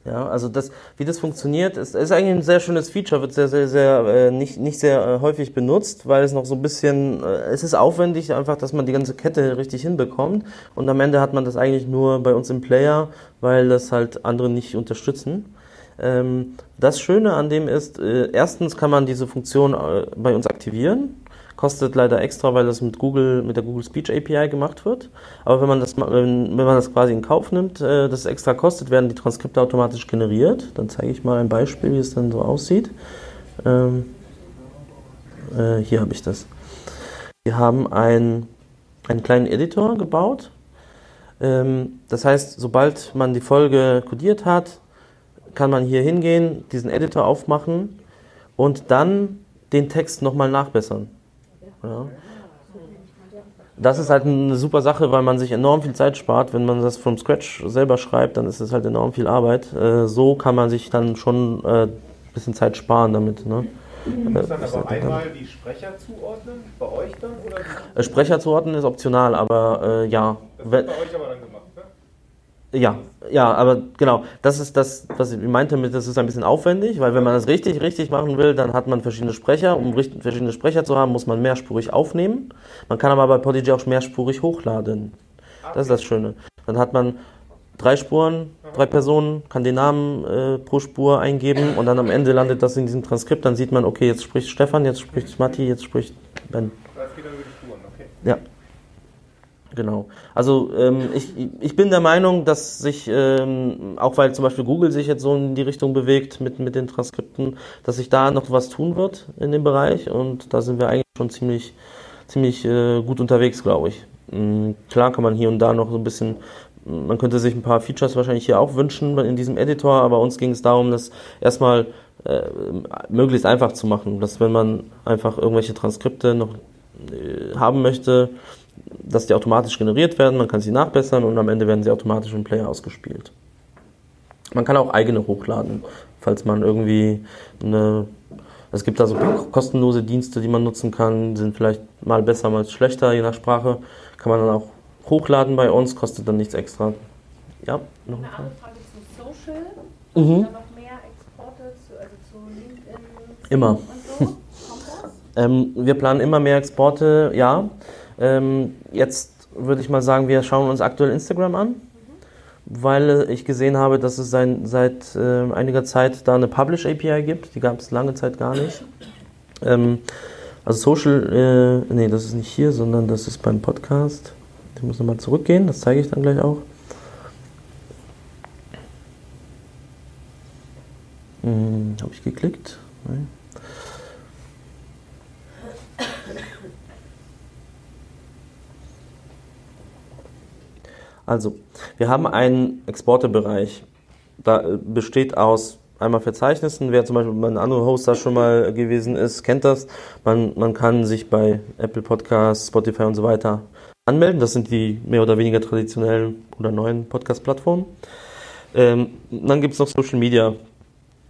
Ja, also das, wie das funktioniert, ist, ist eigentlich ein sehr schönes Feature, wird sehr, sehr, sehr äh, nicht, nicht sehr äh, häufig benutzt, weil es noch so ein bisschen, äh, es ist aufwendig einfach, dass man die ganze Kette richtig hinbekommt und am Ende hat man das eigentlich nur bei uns im Player, weil das halt andere nicht unterstützen. Ähm, das Schöne an dem ist, äh, erstens kann man diese Funktion äh, bei uns aktivieren. Kostet leider extra, weil das mit Google, mit der Google Speech API gemacht wird. Aber wenn man das, wenn, man das quasi in Kauf nimmt, äh, das extra kostet, werden die Transkripte automatisch generiert. Dann zeige ich mal ein Beispiel, wie es dann so aussieht. Ähm, äh, hier habe ich das. Wir haben ein, einen kleinen Editor gebaut. Ähm, das heißt, sobald man die Folge codiert hat, kann man hier hingehen, diesen Editor aufmachen und dann den Text nochmal nachbessern. Ja. Das ist halt eine super Sache, weil man sich enorm viel Zeit spart. Wenn man das from scratch selber schreibt, dann ist es halt enorm viel Arbeit. Äh, so kann man sich dann schon äh, ein bisschen Zeit sparen damit. Ne? Äh, musst dann ist aber halt einmal die Sprecher zuordnen, bei euch dann? Oder? Äh, Sprecher zuordnen ist optional, aber äh, ja. Das wird bei euch aber dann gemacht? Ja, ja, aber genau, das ist das, was ich meinte mit, das ist ein bisschen aufwendig, weil wenn man das richtig, richtig machen will, dann hat man verschiedene Sprecher. Um verschiedene Sprecher zu haben, muss man mehrspurig aufnehmen. Man kann aber bei Podigy auch mehrspurig hochladen. Das ist das Schöne. Dann hat man drei Spuren, drei Personen, kann den Namen äh, pro Spur eingeben und dann am Ende landet das in diesem Transkript. Dann sieht man, okay, jetzt spricht Stefan, jetzt spricht Matti, jetzt spricht Ben. Das geht dann über die Spuren, okay. Ja. Genau. Also ähm, ich, ich bin der Meinung, dass sich, ähm, auch weil zum Beispiel Google sich jetzt so in die Richtung bewegt mit, mit den Transkripten, dass sich da noch was tun wird in dem Bereich und da sind wir eigentlich schon ziemlich, ziemlich äh, gut unterwegs, glaube ich. Mm, klar kann man hier und da noch so ein bisschen, man könnte sich ein paar Features wahrscheinlich hier auch wünschen in diesem Editor, aber uns ging es darum, das erstmal äh, möglichst einfach zu machen, dass wenn man einfach irgendwelche Transkripte noch äh, haben möchte, dass die automatisch generiert werden, man kann sie nachbessern und am Ende werden sie automatisch im Player ausgespielt. Man kann auch eigene hochladen, falls man irgendwie eine, Es gibt da so kostenlose Dienste, die man nutzen kann, sind vielleicht mal besser, mal schlechter, je nach Sprache. Kann man dann auch hochladen bei uns, kostet dann nichts extra. Ja, noch Eine Frage? Frage zu Social. Mhm. Da noch mehr Exporte zu, also zu LinkedIn Immer. und so. Kommt das? Ähm, wir planen immer mehr Exporte, ja. Ähm, jetzt würde ich mal sagen, wir schauen uns aktuell Instagram an, weil äh, ich gesehen habe, dass es sein, seit äh, einiger Zeit da eine Publish API gibt. Die gab es lange Zeit gar nicht. Ähm, also Social, äh, nee, das ist nicht hier, sondern das ist beim Podcast. Ich muss nochmal zurückgehen, das zeige ich dann gleich auch. Hm, Habe ich geklickt? Nein. Also, wir haben einen Exportebereich. Da äh, besteht aus einmal Verzeichnissen. Wer zum Beispiel bei einem anderen Hoster schon mal gewesen ist, kennt das. Man, man kann sich bei Apple Podcasts, Spotify und so weiter anmelden. Das sind die mehr oder weniger traditionellen oder neuen Podcast-Plattformen. Ähm, dann gibt es noch Social Media,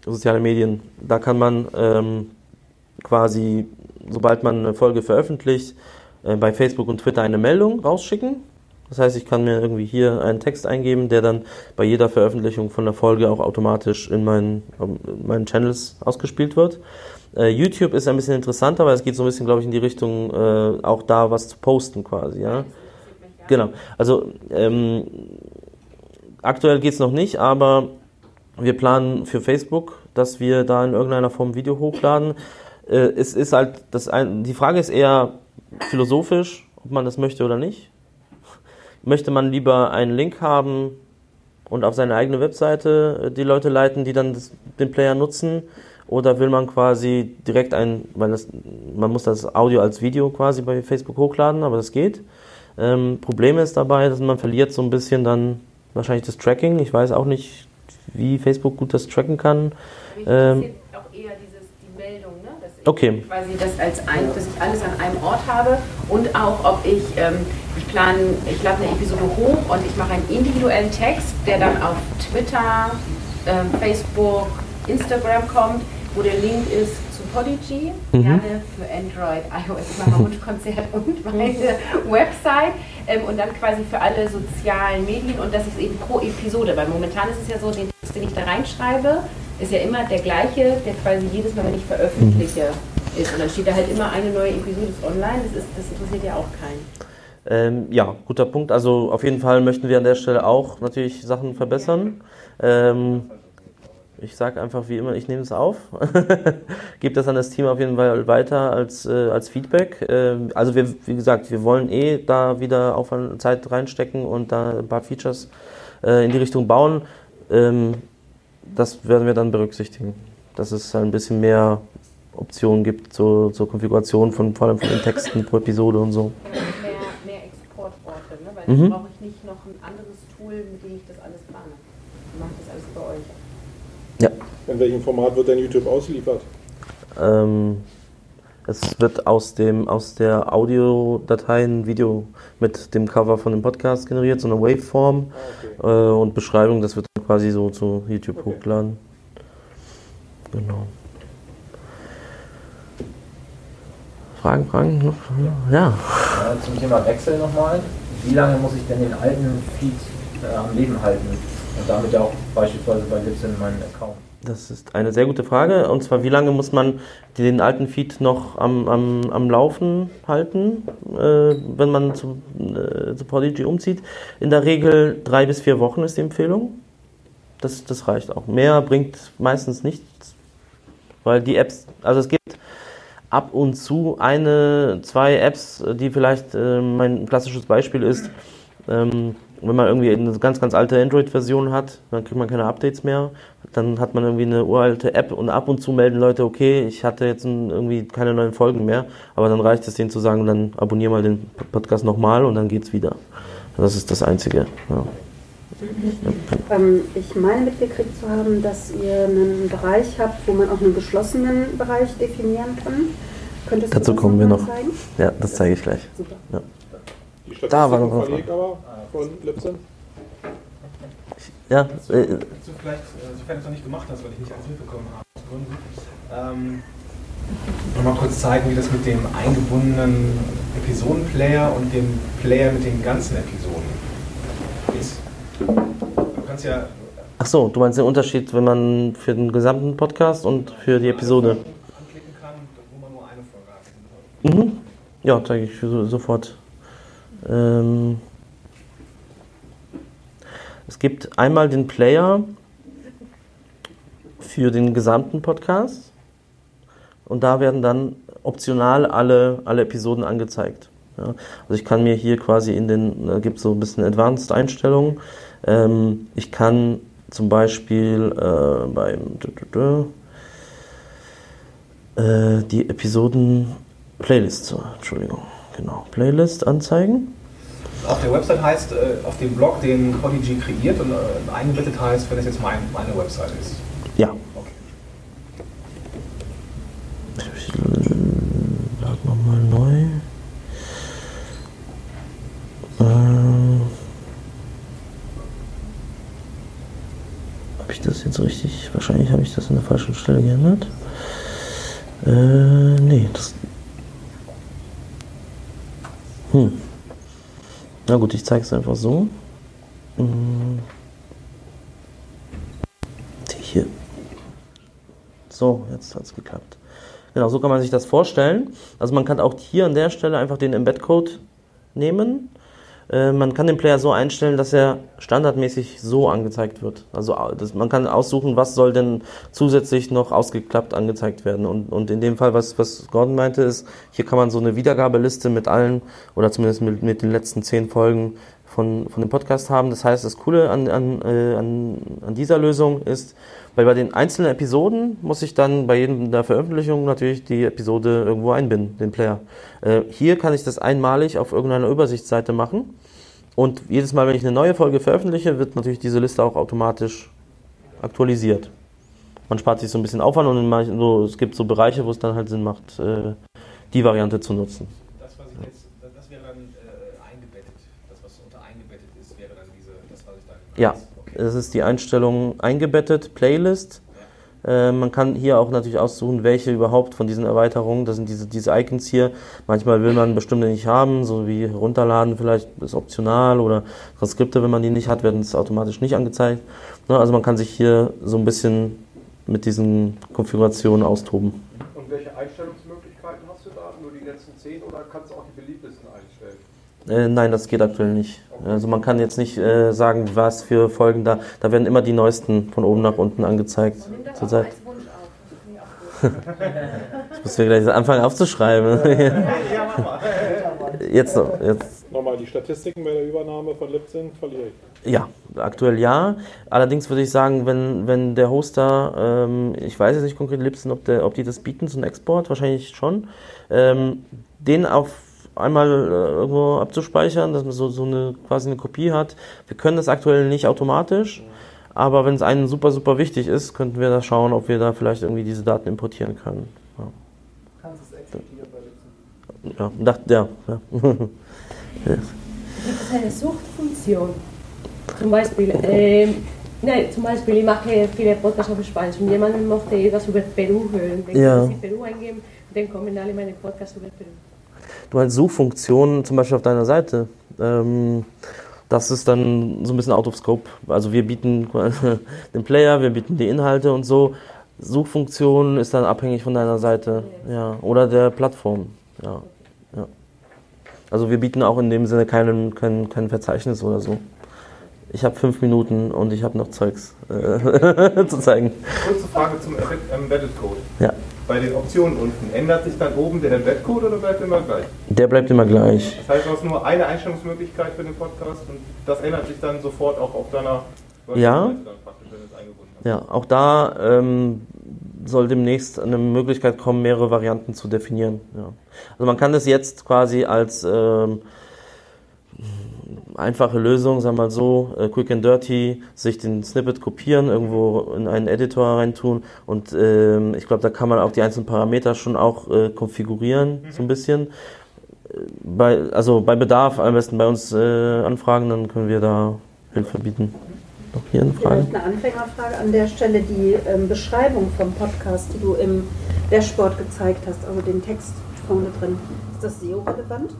soziale Medien. Da kann man ähm, quasi, sobald man eine Folge veröffentlicht, äh, bei Facebook und Twitter eine Meldung rausschicken. Das heißt, ich kann mir irgendwie hier einen Text eingeben, der dann bei jeder Veröffentlichung von der Folge auch automatisch in meinen, ähm, in meinen Channels ausgespielt wird. Äh, YouTube ist ein bisschen interessanter, weil es geht so ein bisschen, glaube ich, in die Richtung, äh, auch da was zu posten quasi, ja. Genau. Also ähm, aktuell geht's noch nicht, aber wir planen für Facebook, dass wir da in irgendeiner Form ein Video hochladen. Äh, es ist halt, das ein, die Frage ist eher philosophisch, ob man das möchte oder nicht. Möchte man lieber einen Link haben und auf seine eigene Webseite äh, die Leute leiten, die dann das, den Player nutzen? Oder will man quasi direkt ein, weil das, man muss das Audio als Video quasi bei Facebook hochladen, aber das geht. Ähm, Problem ist dabei, dass man verliert so ein bisschen dann wahrscheinlich das Tracking. Ich weiß auch nicht, wie Facebook gut das tracken kann. Ähm, interessiert auch eher dieses, die Meldung, ne? dass ich Okay. quasi das als ein, dass ich alles an einem Ort habe und auch ob ich, ähm, ich plane, ich lade eine Episode hoch und ich mache einen individuellen Text, der dann auf Twitter, ähm, Facebook, Instagram kommt, wo der Link ist zu Podigy, Mhm. gerne für Android, iOS, ich mache mal Wunschkonzert und meine Website ähm, und dann quasi für alle sozialen Medien und das ist eben pro Episode, weil momentan ist es ja so, den Text, den ich da reinschreibe, ist ja immer der gleiche, der quasi jedes Mal, wenn ich veröffentliche, ist. Und dann steht da halt immer eine neue Episode ist online, das, ist, das interessiert ja auch keinen. Ähm, ja, guter Punkt. Also auf jeden Fall möchten wir an der Stelle auch natürlich Sachen verbessern. Ähm, ich sage einfach wie immer, ich nehme es auf, gebe das an das Team auf jeden Fall weiter als, äh, als Feedback. Ähm, also wir, wie gesagt, wir wollen eh da wieder Aufwand, Zeit reinstecken und da ein paar Features äh, in die Richtung bauen. Ähm, das werden wir dann berücksichtigen, dass es ein bisschen mehr Optionen gibt zur, zur Konfiguration von vor allem von den Texten pro Episode und so. Mehr, mehr Exportorte, ne? weil Mhm. dann brauche ich nicht noch ein anderes Tool, mit dem ich das alles plane. Ich mache das alles bei euch. Ja. In welchem Format wird denn YouTube ausgeliefert? Ähm, es wird aus, dem, aus der Audiodatei ein Video mit dem Cover von dem Podcast generiert, so eine Waveform äh, und Beschreibung. Das wird dann quasi so zu YouTube hochgeladen. Genau. Fragen, Fragen? noch? Ja. Ja, zum Thema Wechsel nochmal. Wie lange muss ich denn den alten Feed äh, am Leben halten? Und damit ja auch beispielsweise bei Libsyn meinen Account. Das ist eine sehr gute Frage. Und zwar, wie lange muss man den alten Feed noch am, am, am Laufen halten, äh, wenn man zu, äh, zu Podigy umzieht? In der Regel drei bis vier Wochen ist die Empfehlung. Das, das reicht auch. Mehr bringt meistens nichts, weil die Apps, also es gibt ab und zu eine, zwei Apps, die vielleicht äh, mein klassisches Beispiel ist. Ähm, wenn man irgendwie eine ganz, ganz alte Android-Version hat, dann kriegt man keine Updates mehr. Dann hat man irgendwie eine uralte App und ab und zu melden Leute, okay, ich hatte jetzt irgendwie keine neuen Folgen mehr. Aber dann reicht es denen zu sagen, dann abonniere mal den Podcast nochmal und dann geht's wieder. Das ist das Einzige. Ja. Ähm, ich meine mitgekriegt zu haben, dass ihr einen Bereich habt, wo man auch einen geschlossenen Bereich definieren kann. Könntest du Dazu das kommen wir noch. Zeigen? Ja, das zeige ich gleich. Super. Ja. Da war noch eine verlegt Frage. aber von Libsyn? Ja, Dazu, äh, dazu vielleicht, äh, sofern du es noch nicht gemacht hast, weil ich nicht alles mitbekommen habe, aus Gründen. Ähm, nochmal kurz zeigen, wie das mit dem eingebundenen Episodenplayer und dem Player mit den ganzen Episoden ist. Du kannst ja Ach so, du meinst den Unterschied, wenn man für den gesamten Podcast und für die Episode? anklicken kann, wo man nur eine Folge hat. Mhm. Ja, zeige ich so, sofort. Ähm, es gibt einmal den Player für den gesamten Podcast und da werden dann optional alle, alle Episoden angezeigt. Ja, also ich kann mir hier quasi in den, da gibt es so ein bisschen Advanced Einstellungen. Ähm, ich kann zum Beispiel äh, beim äh, die Episoden Playlist, Entschuldigung, genau, Playlist anzeigen. Auf der Website heißt, äh, auf dem Blog, den Podigy kreiert und äh, eingebettet heißt, wenn es jetzt mein, meine Website ist. Ja. Okay. Ich lade nochmal neu. Äh, habe ich das jetzt richtig? Wahrscheinlich habe ich das an der falschen Stelle geändert. Äh, nee, das. Hm. Na gut, ich zeige es einfach so. Hm. Hier. So, jetzt hat es geklappt. Genau, so kann man sich das vorstellen. Also man kann auch hier an der Stelle einfach den Embed-Code nehmen. Äh, man kann den Player so einstellen, dass er standardmäßig so angezeigt wird. Also das, man kann aussuchen, was soll denn zusätzlich noch ausgeklappt angezeigt werden. Und, und in dem Fall, was, was Gordon meinte, ist, hier kann man so eine Wiedergabeliste mit allen oder zumindest mit, mit den letzten zehn Folgen von, von dem Podcast haben. Das heißt, das Coole an, an, äh, an, an dieser Lösung ist, weil bei den einzelnen Episoden muss ich dann bei jedem der Veröffentlichung natürlich die Episode irgendwo einbinden, den Player. Äh, hier kann ich das einmalig auf irgendeiner Übersichtsseite machen. Und jedes Mal, wenn ich eine neue Folge veröffentliche, wird natürlich diese Liste auch automatisch aktualisiert. Man spart sich so ein bisschen Aufwand und so, es gibt so Bereiche, wo es dann halt Sinn macht, äh, die Variante zu nutzen. Das, was ich jetzt, das wäre dann äh, eingebettet. Das, was unter eingebettet ist, wäre dann diese, das, was ich dann. Ja, es ist die Einstellung eingebettet, Playlist. Äh, man kann hier auch natürlich aussuchen, welche überhaupt von diesen Erweiterungen, das sind diese, diese Icons hier. Manchmal will man bestimmte nicht haben, so wie runterladen vielleicht ist optional oder Transkripte, wenn man die nicht hat, werden es automatisch nicht angezeigt. Ne, also man kann sich hier so ein bisschen mit diesen Konfigurationen austoben. Und welche Einstellungsmöglichkeiten hast du da? Nur die letzten 10 oder kannst du auch? Äh, nein, das geht aktuell nicht. Also man kann jetzt nicht äh, sagen, was für Folgen da. Da werden immer die neuesten von oben nach unten angezeigt. Zurzeit. Ich muss mir gleich anfangen aufzuschreiben. jetzt so, jetzt. Nochmal die Statistiken bei der Übernahme von Libsyn verliere ich. Ja, aktuell ja. Allerdings würde ich sagen, wenn, wenn der Hoster, ähm, ich weiß jetzt nicht konkret Libsyn, ob, der, ob die das bieten, so einen Export, wahrscheinlich schon, ähm, den auf einmal äh, irgendwo abzuspeichern, dass man so, so eine quasi eine Kopie hat. Wir können das aktuell nicht automatisch, aber wenn es einem super, super wichtig ist, könnten wir da schauen, ob wir da vielleicht irgendwie diese Daten importieren können. Ja. Kannst es exportieren bei. Ja, dachte, ja. ja. Gibt es eine Suchtfunktion? Zum Beispiel, ähm, nein, zum Beispiel, ich mache viele Podcasts auf Spanisch und jemand möchte etwas über Peru hören. Dann Ja. kann sie Peru eingeben und dann kommen alle meine Podcasts über Peru. Du hast Suchfunktionen zum Beispiel auf deiner Seite. Ähm, das ist dann so ein bisschen out of scope. Also wir bieten den Player, wir bieten die Inhalte und so. Suchfunktion ist dann abhängig von deiner Seite, ja, oder der Plattform, ja, ja. Also wir bieten auch in dem Sinne keinen, kein, kein Verzeichnis oder so. Ich habe fünf Minuten und ich habe noch Zeugs äh, zu zeigen. Kurze Frage zum Embedded Code. Ja. Bei den Optionen unten, ändert sich dann oben der Embedded Code oder bleibt immer gleich? Der bleibt immer gleich. Das heißt, du hast nur eine Einstellungsmöglichkeit für den Podcast und das ändert sich dann sofort auch auf deiner Ja. Webseite dann praktisch, wenn du es eingebunden hast. Ja, auch da ähm, soll demnächst eine Möglichkeit kommen, mehrere Varianten zu definieren. Ja. Also man kann das jetzt quasi als ähm, einfache Lösung, sagen wir mal so, äh, quick and dirty, sich den Snippet kopieren, irgendwo in einen Editor reintun und ähm, ich glaube, da kann man auch die einzelnen Parameter schon auch äh, konfigurieren, so ein bisschen. Bei, also bei Bedarf am besten bei uns äh, anfragen, dann können wir da Hilfe bieten. Noch hier eine Frage? Vielleicht eine Anfängerfrage an der Stelle. Die ähm, Beschreibung vom Podcast, die du im Dashboard gezeigt hast, also den Text vorne drin. Ist das SEO-relevant?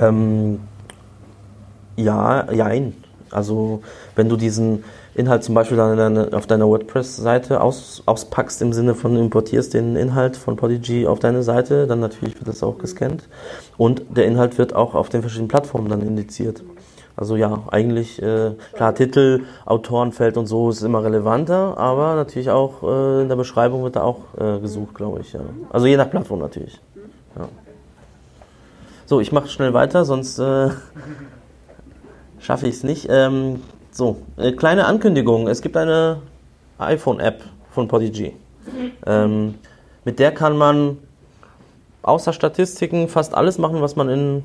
Ähm, ja, jein. Also wenn du diesen Inhalt zum Beispiel dann deine, auf deiner WordPress-Seite aus, auspackst, im Sinne von importierst den Inhalt von Podigy auf deine Seite, dann natürlich wird das auch gescannt. Und der Inhalt wird auch auf den verschiedenen Plattformen dann indiziert. Also ja, eigentlich, äh, klar, Titel, Autorenfeld und so ist immer relevanter, aber natürlich auch äh, in der Beschreibung wird da auch äh, gesucht, glaube ich. Ja. Also je nach Plattform natürlich. Ja. So, ich mache schnell weiter, sonst äh, schaffe ich es nicht. Ähm, so, äh, kleine Ankündigung. Es gibt eine iPhone-App von Podigy. Ähm, mit der kann man außer Statistiken fast alles machen, was man in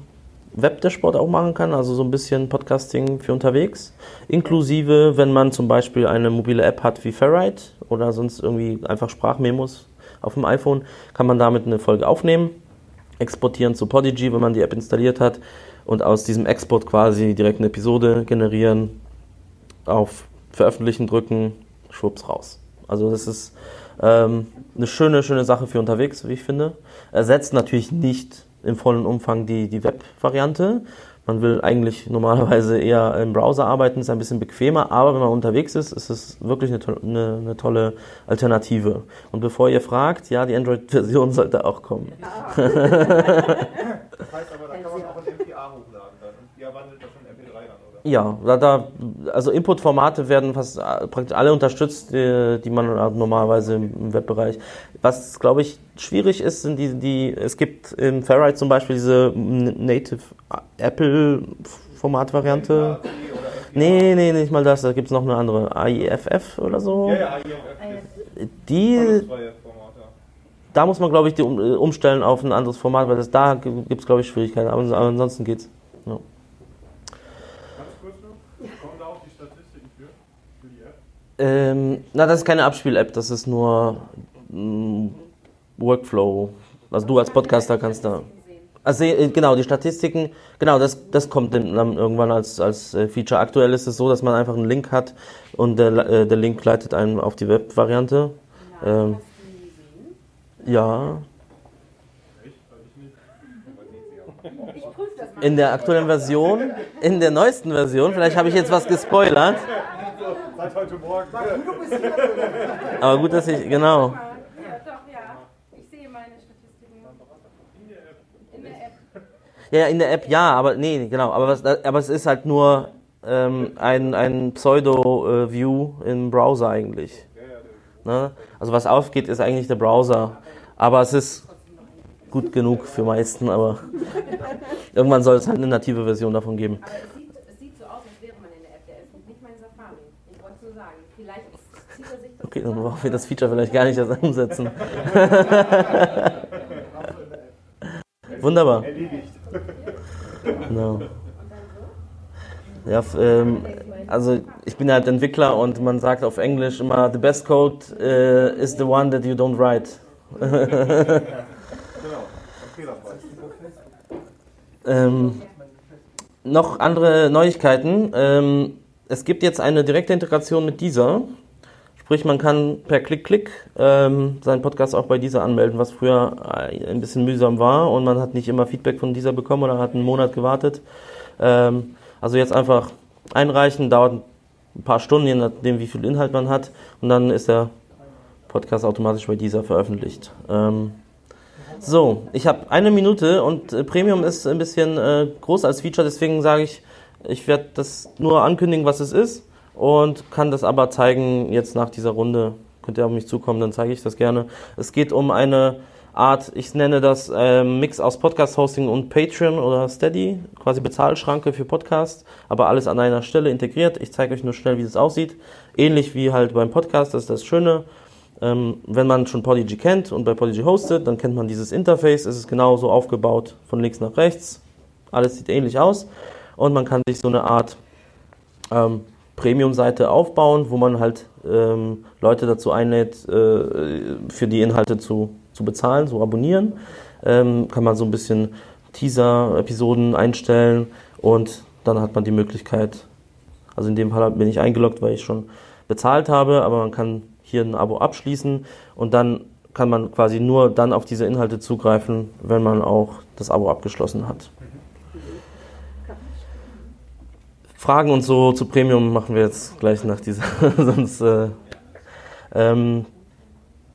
Web-Dashboard auch machen kann, also so ein bisschen Podcasting für unterwegs. Inklusive, wenn man zum Beispiel eine mobile App hat wie Ferrite oder sonst irgendwie einfach Sprachmemos auf dem iPhone, kann man damit eine Folge aufnehmen, exportieren zu Podigy, wenn man die App installiert hat und aus diesem Export quasi direkt eine Episode generieren, auf Veröffentlichen drücken, schwupps raus. Also das ist ähm, eine schöne, schöne Sache für unterwegs, wie ich finde. Ersetzt natürlich nicht im vollen Umfang die, die Web-Variante. Man will eigentlich normalerweise eher im Browser arbeiten, ist ein bisschen bequemer, aber wenn man unterwegs ist, ist es wirklich eine, to eine, eine tolle Alternative. Und bevor ihr fragt, ja, die Android-Version sollte auch kommen. das heißt aber, da kann man auch ein MPA hochladen dann. Und ihr wandelt das in MP3 dann, oder? Ja, da, da, also Input-Formate werden fast äh, praktisch alle unterstützt, die, die man normalerweise im Webbereich. Was, glaube ich, schwierig ist, sind die, die, es gibt im Ferrite zum Beispiel diese Native Apple-Format-Variante. Nee, nee, nicht mal das, da gibt es noch eine andere. AIFF oder so. Ja, ja, IFF. Die, Verlustfreie Format, ja. da muss man, glaube ich, die um, äh, umstellen auf ein anderes Format, weil das da gibt es, glaube ich, Schwierigkeiten. Aber ansonsten geht's. Ja. Ganz kurz noch, kommen da auch die Statistiken für, für die App? Ähm, na, das ist keine Abspiel-App, das ist nur mm, Workflow. Also du als Podcaster kannst da. Also äh, genau, die Statistiken, genau, das, das kommt dann irgendwann als, als äh, Feature. Aktuell ist es so, dass man einfach einen Link hat und der, äh, der Link leitet einen auf die Web-Variante. Ähm, ja. In der aktuellen Version, in der neuesten Version, vielleicht habe ich jetzt was gespoilert. Seit heute Morgen. Aber gut, dass ich, genau. Ja, doch, ja. Ich sehe meine Statistiken. In der App. Ja, ja, in der App ja, aber nee, genau. Aber, was, aber es ist halt nur ähm, ein, ein Pseudo-View im Browser eigentlich. Ne? Also was aufgeht, ist eigentlich der Browser. Aber es ist gut genug für meisten, aber irgendwann soll es halt eine native Version davon geben. Aber es sieht, es sieht so aus, als wäre man in der App. Der öffnet nicht mein Safari. Ich wollte nur sagen, vielleicht ist- zieht er sich das Okay, dann brauchen wir das Feature vielleicht gar nicht erst umsetzen. Wunderbar. Erledigt. Genau. Ja, ähm, also ich bin halt Entwickler und man sagt auf Englisch immer, the best code äh, is the one that you don't write. Ähm, noch andere Neuigkeiten. Ähm, es gibt jetzt eine direkte Integration mit dieser. Sprich, man kann per Klick-Klick ähm, seinen Podcast auch bei dieser anmelden, was früher äh, ein bisschen mühsam war und man hat nicht immer Feedback von dieser bekommen oder hat einen Monat gewartet. Ähm, also jetzt einfach einreichen, dauert ein paar Stunden, je nachdem wie viel Inhalt man hat und dann ist der Podcast automatisch bei dieser veröffentlicht. Ähm, so, ich habe eine Minute und äh, Premium ist ein bisschen äh, groß als Feature, deswegen sage ich, ich werde das nur ankündigen, was es ist und kann das aber zeigen jetzt nach dieser Runde. Könnt ihr auf mich zukommen, dann zeige ich das gerne. Es geht um eine Art, ich nenne das ähm, Mix aus Podcast-Hosting und Patreon oder Steady, quasi Bezahlschranke für Podcast, aber alles an einer Stelle integriert. Ich zeige euch nur schnell, wie das aussieht. Ähnlich wie halt beim Podcast, das ist das Schöne. Ähm, wenn man schon Podigy kennt und bei Podigy hostet, dann kennt man dieses Interface. Es ist genauso aufgebaut von links nach rechts. Alles sieht ähnlich aus. Und man kann sich so eine Art ähm, Premium-Seite aufbauen, wo man halt ähm, Leute dazu einlädt, äh, für die Inhalte zu, zu bezahlen, zu abonnieren. Ähm, kann man so ein bisschen Teaser-Episoden einstellen und dann hat man die Möglichkeit, also in dem Fall bin ich eingeloggt, weil ich schon bezahlt habe, aber man kann hier ein Abo abschließen und dann kann man quasi nur dann auf diese Inhalte zugreifen, wenn man auch das Abo abgeschlossen hat. Fragen und so zu Premium machen wir jetzt gleich nach dieser, sonst äh, ähm,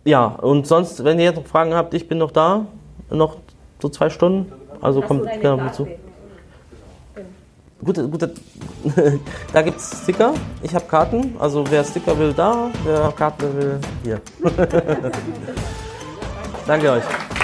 ja, und sonst, wenn ihr jetzt noch Fragen habt, ich bin noch da, noch so zwei Stunden, also kommt gerne mich zu. Gute, gute, da gibt es Sticker, ich habe Karten, also wer Sticker will, da, wer Karten will, hier. Danke euch.